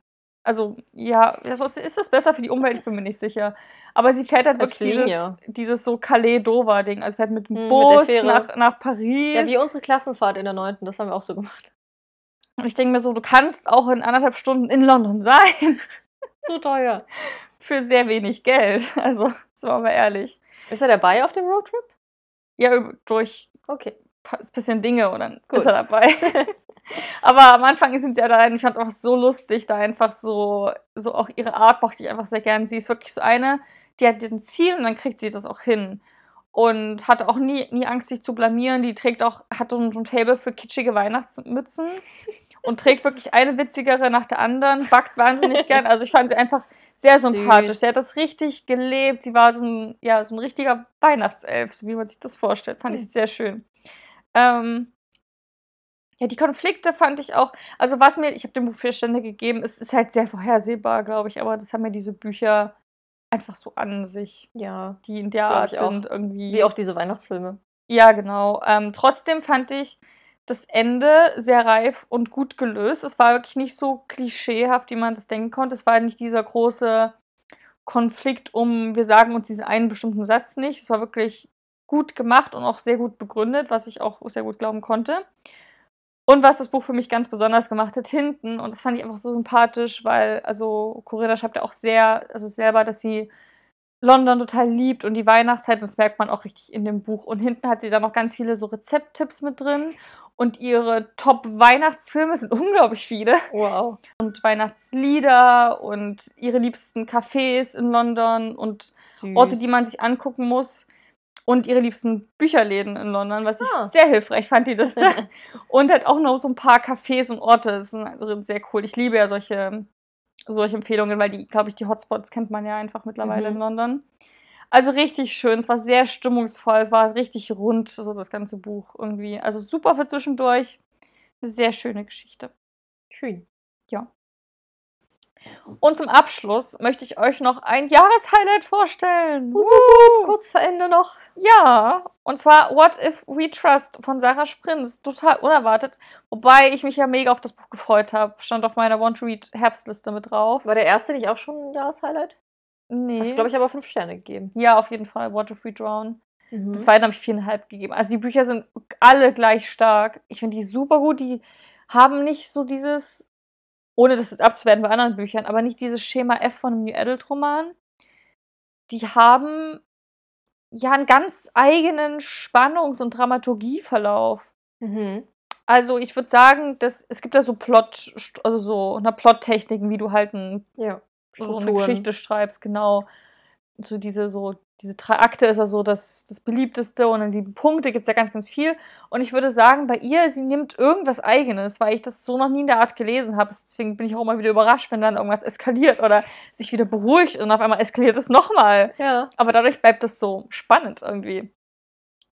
also, ja, ist das besser für die Umwelt? Ich bin mir nicht sicher. Aber sie fährt halt wirklich dieses, dieses so Calais-Dover-Ding. Also, fährt mit dem Hm, mit Bus Fähre. nach, nach Paris. Ja, wie unsere Klassenfahrt in der 9. Das haben wir auch so gemacht. Und ich denke mir so, du kannst auch in anderthalb Stunden in London sein. Zu teuer. Für sehr wenig Geld. Also, sind wir mal ehrlich. Ist er dabei auf dem Roadtrip? Ja, durch Okay. ein bisschen Dinge und dann Gut. ist er dabei. Aber am Anfang sind sie ja da, und ich fand es einfach so lustig, da einfach so, so auch ihre Art mochte ich einfach sehr gern. Sie ist wirklich so eine, die hat ein Ziel und dann kriegt sie das auch hin. Und hat auch nie, nie Angst, sich zu blamieren. Die trägt auch, hat so ein Faible für kitschige Weihnachtsmützen und trägt wirklich eine witzigere nach der anderen, backt wahnsinnig gern. Also ich fand sie einfach sehr sympathisch. Süß. Sie hat das richtig gelebt. Sie war so ein, ja, so ein richtiger Weihnachtself, so wie man sich das vorstellt. Fand Hm. ich sehr schön. Ähm, ja, die Konflikte fand ich auch, also was mir, ich habe dem Buch vier Stände gegeben, es ist halt sehr vorhersehbar, glaube ich, aber das haben mir diese Bücher einfach so an sich, Ja. die in der Art ich auch. sind irgendwie. Wie auch diese Weihnachtsfilme. Ja, genau. Ähm, trotzdem fand ich das Ende sehr reif und gut gelöst. Es war wirklich nicht so klischeehaft, wie man das denken konnte. Es war nicht dieser große Konflikt um, wir sagen uns diesen einen bestimmten Satz nicht. Es war wirklich gut gemacht und auch sehr gut begründet, was ich auch sehr gut glauben konnte. Und was das Buch für mich ganz besonders gemacht hat, hinten, und das fand ich einfach so sympathisch, weil, also, Corinna schreibt ja auch sehr, also selber, dass sie London total liebt und die Weihnachtszeit, und das merkt man auch richtig in dem Buch. Und hinten hat sie dann noch ganz viele so Rezepttipps mit drin. Und ihre Top-Weihnachtsfilme sind unglaublich viele. Wow. Und Weihnachtslieder und ihre liebsten Cafés in London und Süß. Orte, die man sich angucken muss. Und ihre liebsten Bücherläden in London, was ich Ah. sehr hilfreich fand, die Liste. und halt auch noch so ein paar Cafés und Orte. Das ist also sehr cool. Ich liebe ja solche, solche Empfehlungen, weil die, glaube ich, die Hotspots kennt man ja einfach mittlerweile Mhm. in London. Also richtig schön. Es war sehr stimmungsvoll. Es war richtig rund, so das ganze Buch irgendwie. Also super für zwischendurch. Eine sehr schöne Geschichte. Schön. Und zum Abschluss möchte ich euch noch ein Jahreshighlight vorstellen. Wup, wup, Kurz vor Ende noch. Ja, und zwar What If We Trust von Sarah Sprins. Total unerwartet. Wobei ich mich ja mega auf das Buch gefreut habe. Stand auf meiner Want-to-Read-Herbstliste mit drauf. War der erste nicht auch schon ein Jahreshighlight? Nee. Hast du, glaube ich, aber fünf Sterne gegeben. ja, auf jeden Fall. What If We Drown. Mhm. Den zweiten habe ich viereinhalb gegeben. Also die Bücher sind alle gleich stark. Ich finde die super gut. Die haben nicht so dieses, ohne das jetzt abzuwerten bei anderen Büchern, aber nicht dieses Schema F von einem New Adult Roman. Die haben ja einen ganz eigenen Spannungs- und Dramaturgieverlauf. Mhm. Also ich würde sagen, dass es gibt da so Plot, also so eine Plottechniken, wie du halt ein Ja. so eine. Geschichte schreibst, genau. So diese, so, diese drei Akte ist ja so das, das beliebteste und dann sieben Punkte gibt es ja ganz, ganz viel. Und ich würde sagen, bei ihr, sie nimmt irgendwas Eigenes, weil ich das so noch nie in der Art gelesen habe. Deswegen bin ich auch immer wieder überrascht, wenn dann irgendwas eskaliert oder sich wieder beruhigt und auf einmal eskaliert es nochmal. Ja. Aber dadurch bleibt es so spannend irgendwie.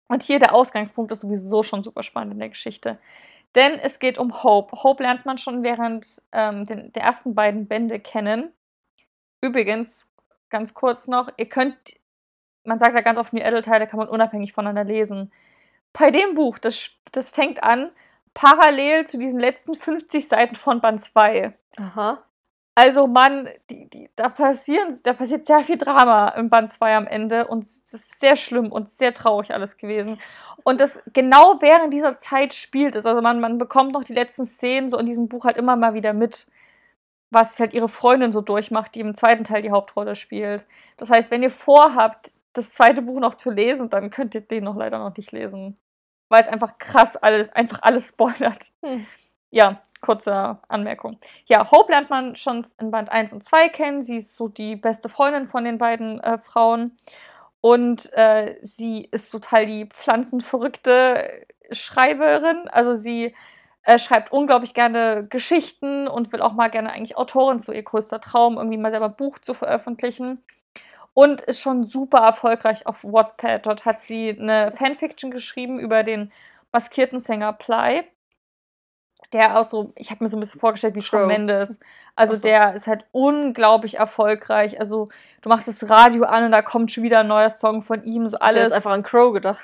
Und hier der Ausgangspunkt ist sowieso schon super spannend in der Geschichte. Denn es geht um Hope. Hope lernt man schon während ähm, den, der ersten beiden Bände kennen. Übrigens, ganz kurz noch, ihr könnt, man sagt ja ganz oft, New Adult-Teile kann man unabhängig voneinander lesen. Bei dem Buch, das, das fängt an parallel zu diesen letzten 50 Seiten von Band 2. Aha. Also Mann, die, die, da, passieren, da passiert sehr viel Drama im Band 2 am Ende und es ist sehr schlimm und sehr traurig alles gewesen. Und das genau während dieser Zeit spielt es. Also man, man bekommt noch die letzten Szenen so in diesem Buch halt immer mal wieder mit, was halt ihre Freundin so durchmacht, die im zweiten Teil die Hauptrolle spielt. Das heißt, wenn ihr vorhabt, das zweite Buch noch zu lesen, dann könnt ihr den noch leider noch nicht lesen. Weil es einfach krass alle, einfach alles spoilert. Hm. Ja, kurze Anmerkung. Ja, Hope lernt man schon in Band 1 und 2 kennen. Sie ist so die beste Freundin von den beiden äh, Frauen. Und äh, sie ist total die pflanzenverrückte Schreiberin. Also sie äh, schreibt unglaublich gerne Geschichten und will auch mal gerne eigentlich Autorin, so ihr größter Traum, irgendwie mal selber ein Buch zu veröffentlichen. und ist schon super erfolgreich auf Wattpad. Dort hat sie eine Fanfiction geschrieben über den maskierten Sänger Ply. Der auch so, ich habe mir so ein bisschen vorgestellt wie Shawn. Mendes. Also so. der ist halt unglaublich erfolgreich. Also du machst das Radio an und da kommt schon wieder ein neuer Song von ihm. So Alles alles. einfach an Crow gedacht.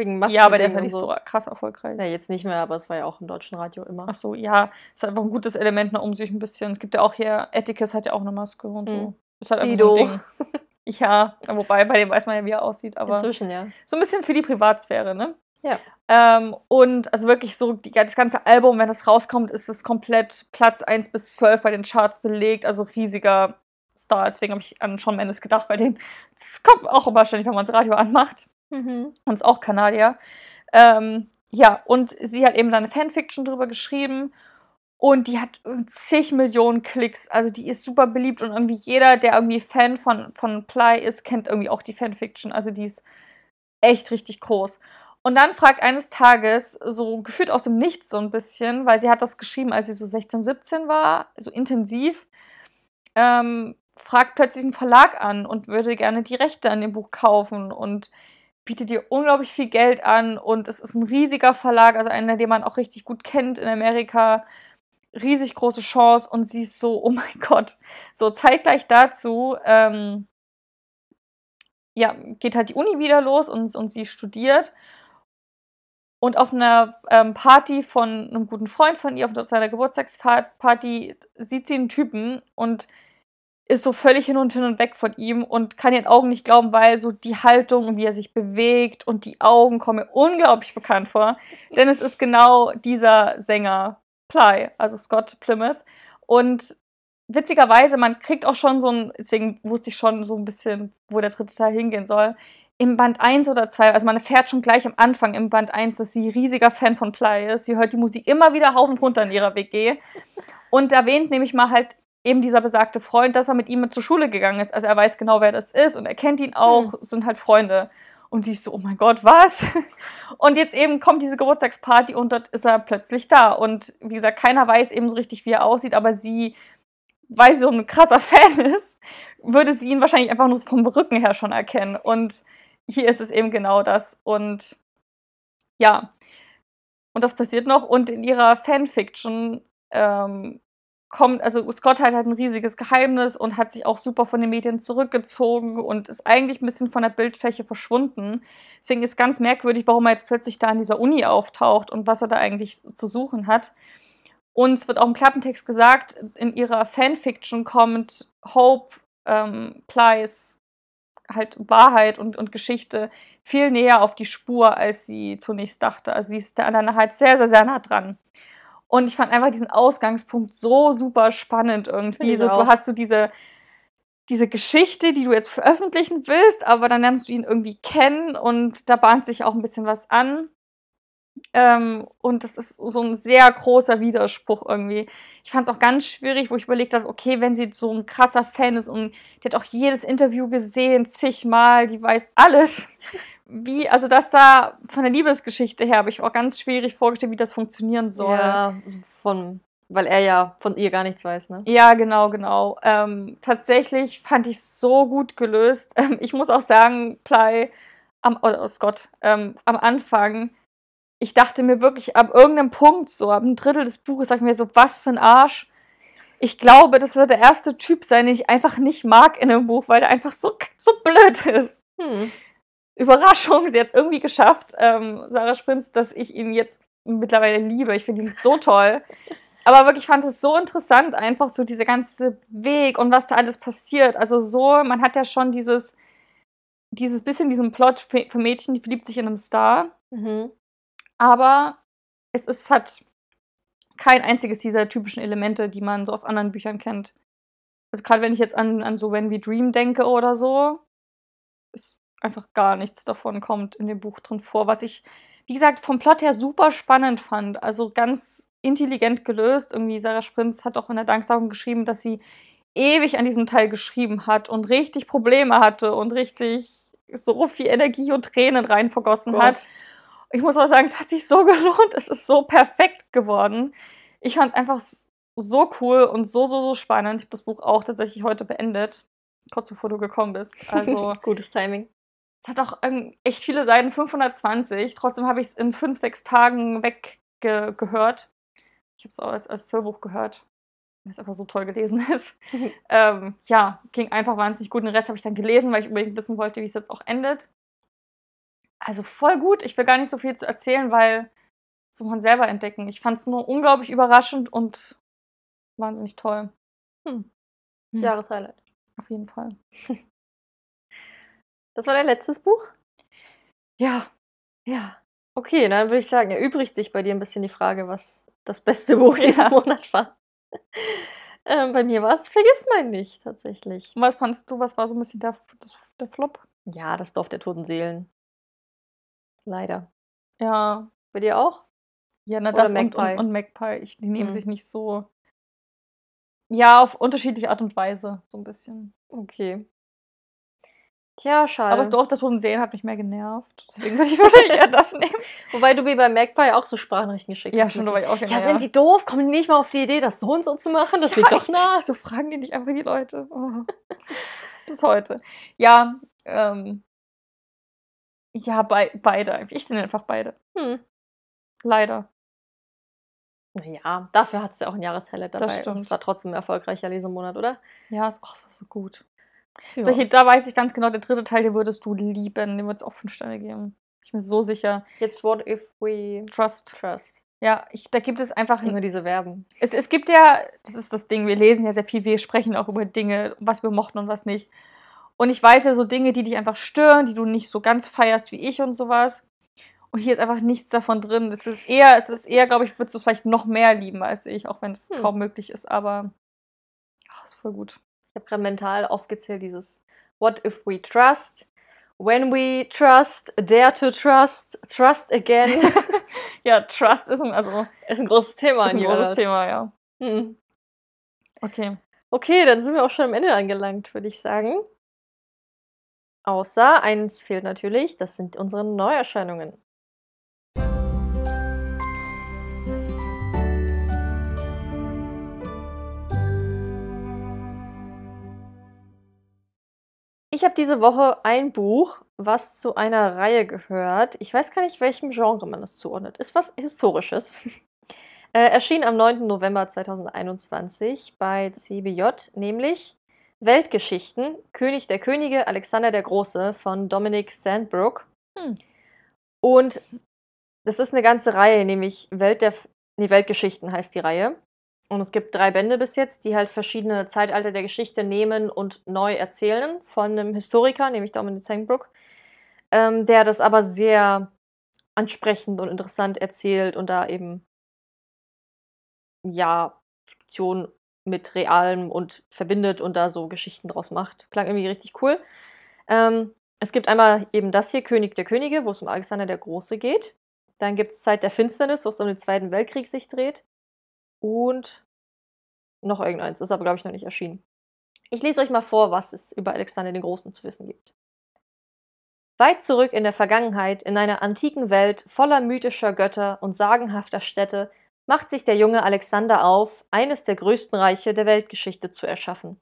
Wegen Maske. ja, aber der ist ja nicht so krass erfolgreich. Ja, jetzt nicht mehr, aber es war ja auch im deutschen Radio immer. Ach so, ja, ist einfach ein gutes Element, ne, um sich ein bisschen. Es gibt ja auch hier, Atticus hat ja auch eine Maske und so. Mhm. Ist halt einfach Sido. so ein Ding. Ja, wobei bei dem weiß man ja, wie er aussieht, aber Inzwischen, ja. so ein bisschen für die Privatsphäre, ne? Ja. Ähm, und also wirklich so, die, das ganze Album, wenn das rauskommt, ist es komplett Platz 1 bis 12 bei den Charts belegt, also riesiger Star. Deswegen habe ich an Shawn Mendes gedacht, weil den, das kommt auch wahrscheinlich, wenn man das Radio anmacht. Mhm. und ist auch Kanadier. Ähm, ja, und sie hat eben da eine Fanfiction drüber geschrieben und die hat zig Millionen Klicks. Also die ist super beliebt und irgendwie jeder, der irgendwie Fan von, von Ply ist, kennt irgendwie auch die Fanfiction. Also die ist echt richtig groß. Und dann fragt eines Tages, so gefühlt aus dem Nichts so ein bisschen, weil sie hat das geschrieben, als sie so 16, 17 war, so intensiv, ähm, fragt plötzlich einen Verlag an und würde gerne die Rechte an dem Buch kaufen und bietet ihr unglaublich viel Geld an und es ist ein riesiger Verlag, also einer, den man auch richtig gut kennt in Amerika. Riesig große Chance und sie ist so, oh mein Gott. So zeitgleich dazu, ähm, ja, geht halt die Uni wieder los und, und sie studiert. Und auf einer ähm, Party von einem guten Freund von ihr, auf seiner Geburtstagsparty, sieht sie einen Typen und ist so völlig hin und hin und weg von ihm und kann ihren Augen nicht glauben, weil so die Haltung und wie er sich bewegt und die Augen kommen mir unglaublich bekannt vor. Denn es ist genau dieser Sänger Ply, also Scott Plymouth. Und witzigerweise, man kriegt auch schon so ein, deswegen wusste ich schon so ein bisschen, wo der dritte Teil hingehen soll. Im Band 1 oder 2, also man erfährt schon gleich am Anfang im Band 1, dass sie riesiger Fan von Ply ist. Sie hört die Musik immer wieder rauf und runter in ihrer WG. Und erwähnt nämlich mal halt eben dieser besagte Freund, dass er mit ihm zur Schule gegangen ist. Also er weiß genau, wer das ist und er kennt ihn auch, sind halt Freunde. Und sie ist so, oh mein Gott, was? Und jetzt eben kommt diese Geburtstagsparty und dort ist er plötzlich da. Und wie gesagt, keiner weiß eben so richtig, wie er aussieht, aber sie, weil sie so ein krasser Fan ist, würde sie ihn wahrscheinlich einfach nur vom Rücken her schon erkennen. Und hier ist es eben genau das. Und ja, und das passiert noch. Und in ihrer Fanfiction ähm, kommt, also Scott hat halt ein riesiges Geheimnis und hat sich auch super von den Medien zurückgezogen und ist eigentlich ein bisschen von der Bildfläche verschwunden. Deswegen ist ganz merkwürdig, warum er jetzt plötzlich da an dieser Uni auftaucht und was er da eigentlich zu suchen hat. Und es wird auch im Klappentext gesagt, in ihrer Fanfiction kommt Hope ähm, Plys halt Wahrheit und, und Geschichte viel näher auf die Spur, als sie zunächst dachte. Also sie ist da halt sehr, sehr, sehr nah dran. Und ich fand einfach diesen Ausgangspunkt so super spannend irgendwie. So, du hast so diese, diese Geschichte, die du jetzt veröffentlichen willst, aber dann lernst du ihn irgendwie kennen und da bahnt sich auch ein bisschen was an. Ähm, und das ist so ein sehr großer Widerspruch irgendwie. Ich fand es auch ganz schwierig, wo ich überlegt habe, okay, wenn sie so ein krasser Fan ist und die hat auch jedes Interview gesehen, zigmal, die weiß alles. Wie, also das da von der Liebesgeschichte her habe ich auch ganz schwierig vorgestellt, wie das funktionieren soll. Ja, von, weil er ja von ihr gar nichts weiß, ne? Ja, genau, genau. Ähm, tatsächlich fand ich es so gut gelöst. Ähm, ich muss auch sagen, Ply, am, oh Scott, ähm, am Anfang, ich dachte mir wirklich, ab irgendeinem Punkt, so ab einem Drittel des Buches, sag ich mir so, was für ein Arsch. Ich glaube, das wird der erste Typ sein, den ich einfach nicht mag in einem Buch, weil der einfach so, so blöd ist. Hm. Überraschung, sie hat es irgendwie geschafft, ähm, Sarah Sprinz, dass ich ihn jetzt mittlerweile liebe. Ich finde ihn so toll. Aber wirklich, ich fand es so interessant, einfach so dieser ganze Weg und was da alles passiert. Also so, man hat ja schon dieses, dieses bisschen diesen Plot für Mädchen, die verliebt sich in einem Star. Mhm. Aber es ist hat kein einziges dieser typischen Elemente, die man so aus anderen Büchern kennt. Also gerade wenn ich jetzt an, an so When We Dream denke oder so, ist einfach gar nichts davon kommt in dem Buch drin vor, was ich, wie gesagt, vom Plot her super spannend fand. Also ganz intelligent gelöst. Irgendwie Sarah Sprinz hat auch in der Danksagung geschrieben, dass sie ewig an diesem Teil geschrieben hat und richtig Probleme hatte und richtig so viel Energie und Tränen rein vergossen Gott. hat. Ich muss auch sagen, es hat sich so gelohnt. Es ist so perfekt geworden. Ich fand es einfach so cool und so, so, so spannend. Ich habe das Buch auch tatsächlich heute beendet. kurz bevor du gekommen bist. Also, Gutes Timing. Es hat auch echt viele Seiten, 520. Trotzdem habe ich es in fünf, sechs Tagen weggehört. Ich habe es auch als, als Hörbuch gehört, weil es einfach so toll gelesen ist. ähm, ja, ging einfach wahnsinnig gut. Den Rest habe ich dann gelesen, weil ich unbedingt wissen wollte, wie es jetzt auch endet. Also voll gut. Ich will gar nicht so viel zu erzählen, weil das muss man selber entdecken. Ich fand es nur unglaublich überraschend und wahnsinnig toll. Hm. Hm. Jahreshighlight. Auf jeden Fall. Das war dein letztes Buch? Ja, Ja. Okay, dann würde ich sagen, erübrigt sich bei dir ein bisschen die Frage, was das beste Buch diesen Ja. Monat war. ähm, bei mir war es Vergiss mein nicht, tatsächlich. und was fandest du, was war so ein bisschen der, das, der Flop? Ja, das Dorf der toten Seelen. Leider. Ja, Bei dir auch? ja, na Oder das und, Magpie? und, und Magpie. Ich, die nehmen Hm. sich nicht so. Ja, auf unterschiedliche Art und Weise, so ein bisschen. Okay. Tja, schade. Aber das Dorf der Toten Seelen hat mich mehr genervt. Deswegen würde ich wahrscheinlich eher das nehmen. Wobei du mir bei Magpie auch so Sprachnachrichten geschickt Ja, hast. schon, da war ich auch Ja, sind die doof? Kommen die nicht mal auf die Idee, das so und so zu machen? Das liegt doch nah. So fragen die nicht einfach die Leute. Oh. Bis heute. Ja, ähm. Ja, bei, beide. Ich nenne einfach beide. Hm. Leider. Naja, dafür hat es ja auch ein Jahreshighlight Das dabei. Und stimmt. es war trotzdem ein erfolgreicher Lesemonat, oder? Ja, es, oh, es war so gut. Ja. Solche, da weiß ich ganz genau, der dritte Teil, den würdest du lieben. Dem würdest du auch fünf Sterne geben. Ich bin mir so sicher. Jetzt What If We Trust. Trust. Ja, ich, da gibt es einfach. Immer diese Verben. Es, es gibt ja, das ist das Ding, wir lesen ja sehr viel, wir sprechen auch über Dinge, was wir mochten und was nicht. Und ich weiß ja so Dinge, die dich einfach stören, die du nicht so ganz feierst wie ich und sowas. Und hier ist einfach nichts davon drin. Es ist eher, es ist eher, glaube ich, würdest du es vielleicht noch mehr lieben als ich, auch wenn es Hm. kaum möglich ist, aber ach, ist voll gut. Ich habe gerade mental aufgezählt dieses What if we trust? When we trust, dare to trust, trust again. Ja, Trust ist ein, also, ist ein großes Thema ist in ein großes Art. Thema, ja. Hm. Okay. Okay, dann sind wir auch schon am Ende angelangt, würde ich sagen. Außer eins fehlt natürlich, das sind unsere Neuerscheinungen. Ich habe diese Woche ein Buch, was zu einer Reihe gehört. Ich weiß gar nicht, welchem Genre man das zuordnet. Ist was Historisches. Äh, erschien am 9. November 2021 bei CBJ, nämlich Weltgeschichten, König der Könige, Alexander der Große von Dominic Sandbrook. Hm. Und das ist eine ganze Reihe, nämlich Welt der, nee, Weltgeschichten heißt die Reihe. Und es gibt drei Bände bis jetzt, die halt verschiedene Zeitalter der Geschichte nehmen und neu erzählen von einem Historiker, nämlich Dominic Sandbrook, ähm, der das aber sehr ansprechend und interessant erzählt und da eben ja, Fiktion mit Realem und verbindet und da so Geschichten draus macht. Klang irgendwie richtig cool. Ähm, es gibt einmal eben das hier, König der Könige, wo es um Alexander der Große geht. Dann gibt es Zeit der Finsternis, wo es um den Zweiten Weltkrieg sich dreht. Und noch irgendeins, ist aber, glaube ich, noch nicht erschienen. Ich lese euch mal vor, was es über Alexander den Großen zu wissen gibt. Weit zurück in der Vergangenheit, in einer antiken Welt voller mythischer Götter und sagenhafter Städte, macht sich der junge Alexander auf, eines der größten Reiche der Weltgeschichte zu erschaffen.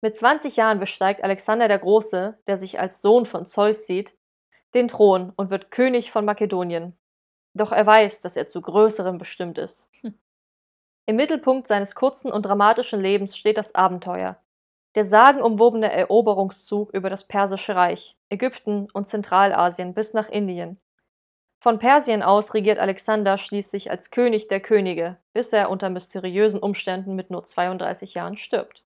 Mit 20 Jahren besteigt Alexander der Große, der sich als Sohn von Zeus sieht, den Thron und wird König von Makedonien. Doch er weiß, dass er zu Größerem bestimmt ist. Hm. Im Mittelpunkt seines kurzen und dramatischen Lebens steht das Abenteuer. Der sagenumwobene Eroberungszug über das Persische Reich, Ägypten und Zentralasien bis nach Indien. Von Persien aus regiert Alexander schließlich als König der Könige, bis er unter mysteriösen Umständen mit nur 32 Jahren stirbt.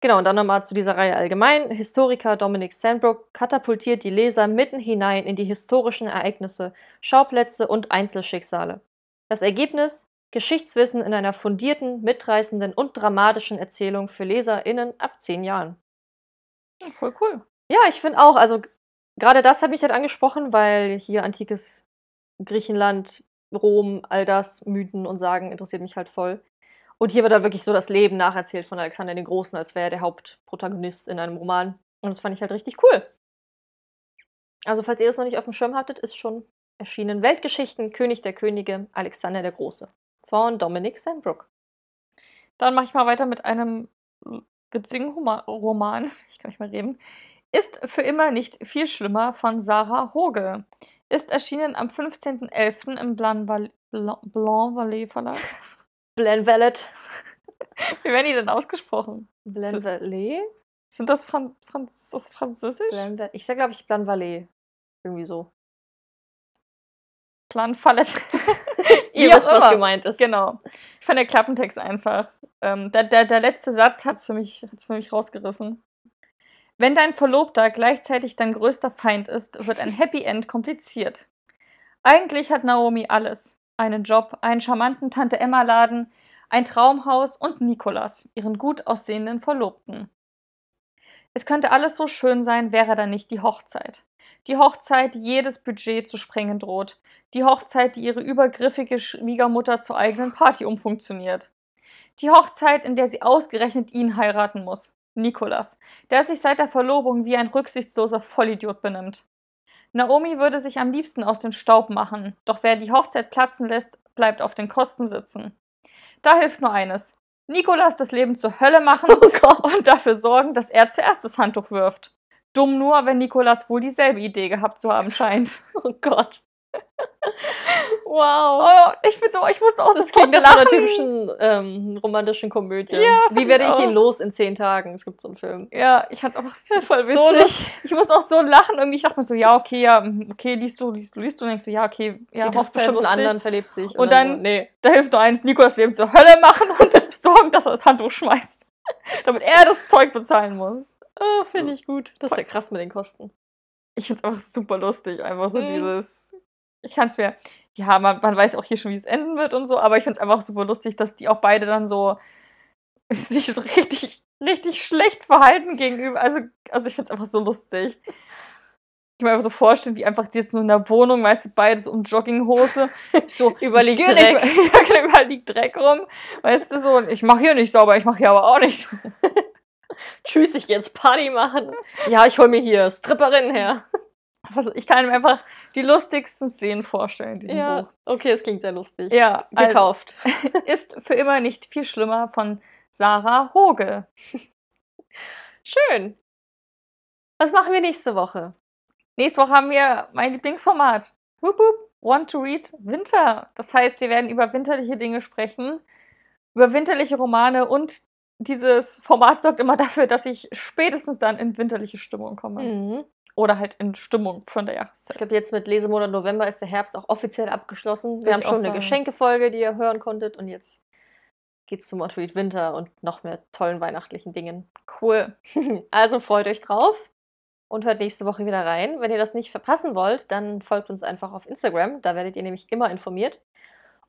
Genau, und dann nochmal zu dieser Reihe allgemein. Historiker Dominic Sandbrook katapultiert die Leser mitten hinein in die historischen Ereignisse, Schauplätze und Einzelschicksale. Das Ergebnis? Geschichtswissen in einer fundierten, mitreißenden und dramatischen Erzählung für LeserInnen ab 10 Jahren. Ja, voll cool. Ja, ich finde auch, also gerade das hat mich halt angesprochen, weil hier antikes Griechenland, Rom, all das, Mythen und Sagen interessiert mich halt voll. Und hier wird da wirklich so das Leben nacherzählt von Alexander den Großen, als wäre er der Hauptprotagonist in einem Roman. Und das fand ich halt richtig cool. Also, falls ihr das noch nicht auf dem Schirm hattet, ist schon erschienen Weltgeschichten, König der Könige, Alexander der Große von Dominic Sandbrook. Dann mache ich mal weiter mit einem witzigen Huma Roman, ich kann nicht mehr reden, ist für immer nicht viel schlimmer von Sarah Hoge. Ist erschienen am 15.11. im Blanc Blanc Verlag. Blanc Valet. Wie werden die denn ausgesprochen? Blanc Valet? Sind das, Fran Franz ist das Französisch? Ich sag, glaube ich, Blanc Valet. Irgendwie so. Plan Fallet. Ihr wisst, was gemeint ist. Genau. Ich fand der Klappentext einfach. Ähm, der, der, der letzte Satz hat es für, mich, für mich rausgerissen. Wenn dein Verlobter gleichzeitig dein größter Feind ist, wird ein Happy End kompliziert. Eigentlich hat Naomi alles. Einen Job, einen charmanten Tante Emma Laden, ein Traumhaus und Nikolas, ihren gut aussehenden Verlobten. Es könnte alles so schön sein, wäre da nicht die Hochzeit. Die Hochzeit, die jedes Budget zu sprengen droht. Die Hochzeit, die ihre übergriffige Schwiegermutter zur eigenen Party umfunktioniert. Die Hochzeit, in der sie ausgerechnet ihn heiraten muss. Nikolas, der sich seit der Verlobung wie ein rücksichtsloser Vollidiot benimmt. Naomi würde sich am liebsten aus dem Staub machen, doch wer die Hochzeit platzen lässt, bleibt auf den Kosten sitzen. Da hilft nur eines. Nikolas das Leben zur Hölle machen oh und dafür sorgen, dass er zuerst das Handtuch wirft. Dumm nur, wenn Nikolas wohl dieselbe Idee gehabt zu haben scheint. Oh Gott. Wow. Oh, ich bin so, ich musste auch das klingt nach so einer typischen ähm, romantischen Komödie. Ja, Wie werde ich, ich ihn los in zehn Tagen? Es gibt so einen Film. Ja, ich es einfach so voll witzig. So ich musste auch so lachen. Irgendwie, ich dachte mir so, ja, okay, ja, okay, liest du, liest du, liest du. Und denkst so, ja, okay, ja, Sie hofft bestimmt einen anderen, verlebt sich. Und, und dann, so, nee. da hilft nur eins, Nikos Leben zur Hölle machen und sorgen, dass er das Handtuch schmeißt. damit er das Zeug bezahlen muss. Oh, finde ich gut. Das ist ja krass mit den Kosten. Ich finde es einfach super lustig, einfach so mhm. dieses. Ich kann es mir. Ja, man, man weiß auch hier schon, wie es enden wird und so, aber ich finde es einfach super lustig, dass die auch beide dann so sich so richtig, richtig schlecht verhalten gegenüber. Also, also ich finde es einfach so lustig. Ich mir einfach so vorstellen, wie einfach die jetzt so in der Wohnung, weißt du, beides um Jogginghose. So, überliegt Dreck. Nicht, ja, genau, überliegt Dreck rum. Weißt du, so, ich mache hier nicht sauber, ich mache hier aber auch nicht. Tschüss, ich gehe jetzt Party machen. Ja, ich hol mir hier Stripperinnen her. Also ich kann mir einfach die lustigsten Szenen vorstellen in diesem ja, Buch. Okay, es klingt sehr lustig. Ja, gekauft. Also, ist für immer nicht viel schlimmer von Sarah Hoge. Schön. Was machen wir nächste Woche? Nächste Woche haben wir mein Lieblingsformat. Wupp, wupp. Want to Read Winter. Das heißt, wir werden über winterliche Dinge sprechen, über winterliche Romane und dieses Format sorgt immer dafür, dass ich spätestens dann in winterliche Stimmung komme. Mhm. Oder halt in Stimmung von der Jahreszeit. Ich glaube, jetzt mit Lesemonat November ist der Herbst auch offiziell abgeschlossen. Wir haben schon eine Geschenkefolge, die ihr hören konntet. Und jetzt geht's zum Montreat Winter und noch mehr tollen weihnachtlichen Dingen. Cool. also freut euch drauf und hört nächste Woche wieder rein. Wenn ihr das nicht verpassen wollt, dann folgt uns einfach auf Instagram. Da werdet ihr nämlich immer informiert.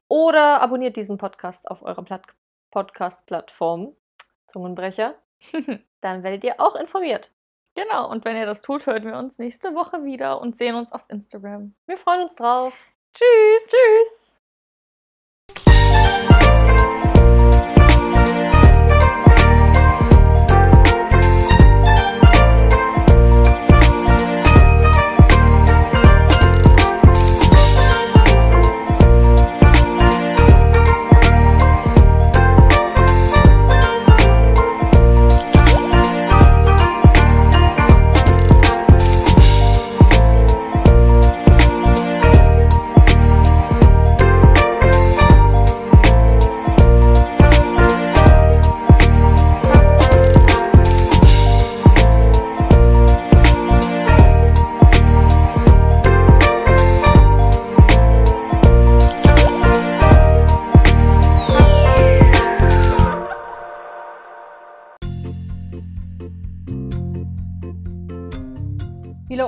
Oder abonniert diesen Podcast auf eurer Podcast-Plattform. Zungenbrecher. dann werdet ihr auch informiert. Genau, und wenn ihr das tut, hören wir uns nächste Woche wieder und sehen uns auf Instagram. Wir freuen uns drauf. Tschüss. Tschüss.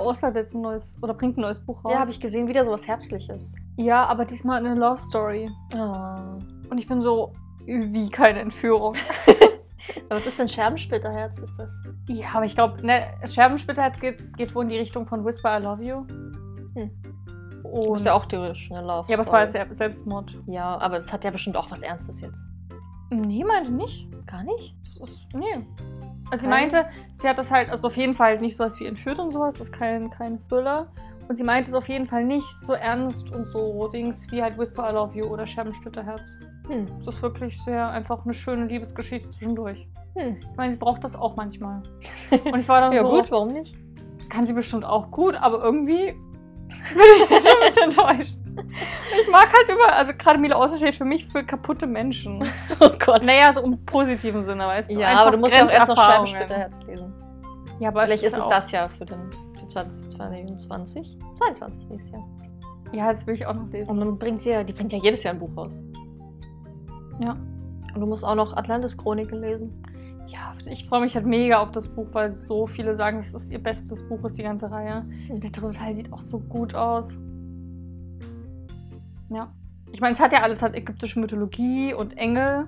Oster hat jetzt ein neues oder bringt ein neues Buch raus. Ja, habe ich gesehen, wieder so was Herbstliches. Ja, aber diesmal eine Love Story. Oh. Und ich bin so, wie keine Entführung. aber was ist denn Scherbensplitterherz? Ist das? Ja, aber ich glaube, ne, Scherbensplitterherz geht, geht wohl in die Richtung von Whisper I Love You. Hm. Und ist ja auch theoretisch eine Love Ja, aber es war ja Selbstmord. Ja, aber das hat ja bestimmt auch was Ernstes jetzt. Nee, meinte nicht. Gar nicht? Das ist. Nee. Also sie meinte, sie hat das halt, also auf jeden Fall nicht sowas wie entführt und sowas, das ist kein, kein Thriller. Und sie meinte es auf jeden Fall nicht so ernst und so Dings wie halt Whisper I Love You oder Scherbensplitterherz. Hm. Es ist wirklich sehr einfach eine schöne Liebesgeschichte zwischendurch. Hm. Ich meine, sie braucht das auch manchmal. Und ich war dann Ja, so, gut, warum nicht? kann sie bestimmt auch gut, aber irgendwie bin ich schon ein bisschen enttäuscht. Ich mag halt über, also gerade Mila Außer steht für mich für kaputte Menschen. Oh Gott. Naja, so im positiven Sinne, weißt du. ja, Einfach aber du musst ja auch erst noch Grenzerfahrungen. Scheibensplitterherz lesen. Ja, aber Vielleicht ist es das ja für, den, für 2022. 22 nächstes Jahr. Ja, das will ich auch noch lesen. Und dann bringt sie ja, die bringt ja jedes Jahr ein Buch raus. Ja. Und du musst auch noch Atlantis Chroniken lesen. Ja, ich freue mich halt mega auf das Buch, weil so viele sagen, dass es ihr bestes Buch ist, die ganze Reihe. Der dritte Teil sieht auch so gut aus. Ja. Ich meine, es hat ja alles, hat ägyptische Mythologie und Engel.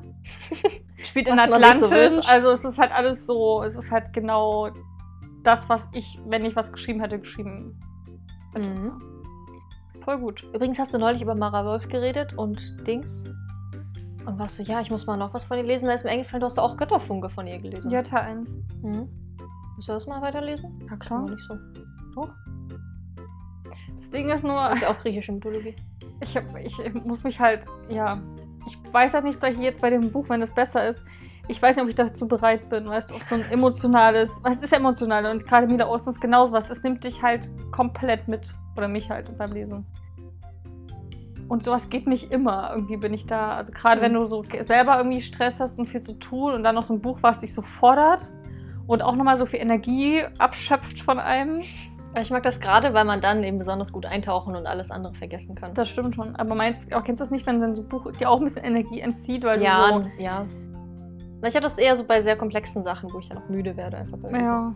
Spielt in so Atlantis. wünscht. also es ist halt alles so, es ist halt genau das, was ich, wenn ich was geschrieben hätte, geschrieben hätte. Mhm. Voll gut. Übrigens hast du neulich über Mara Wolf geredet und Dings. Und warst so, ja, ich muss mal noch was von ihr lesen. Da ist mir eingefallen, du hast auch Götterfunke von ihr gelesen. Ja, Teil 1. Mhm. Willst du das mal weiterlesen? Ja, Aber klar. nicht so. Das Ding ist nur, Das ist ja auch griechische Mythologie. ich, hab, ich muss mich halt, ja, ich weiß halt nicht, soll ich jetzt bei dem Buch, wenn das besser ist, ich weiß nicht, ob ich dazu bereit bin, weißt du, auf so ein emotionales, was ist emotional und gerade Osten ist genauso was, es nimmt dich halt komplett mit, oder mich halt beim Lesen. Und sowas geht nicht immer. Irgendwie bin ich da, also gerade Mhm. wenn du so selber irgendwie Stress hast und viel zu tun und dann noch so ein Buch, was dich so fordert und auch nochmal so viel Energie abschöpft von einem, ich mag das gerade, weil man dann eben besonders gut eintauchen und alles andere vergessen kann. das stimmt schon. Aber meinst, auch kennst du das nicht, wenn dann so ein Buch dir auch ein bisschen Energie entzieht, weil du ja, so n- ja. Na, Ich habe das eher so bei sehr komplexen Sachen, wo ich ja noch müde werde, einfach bei. Ja.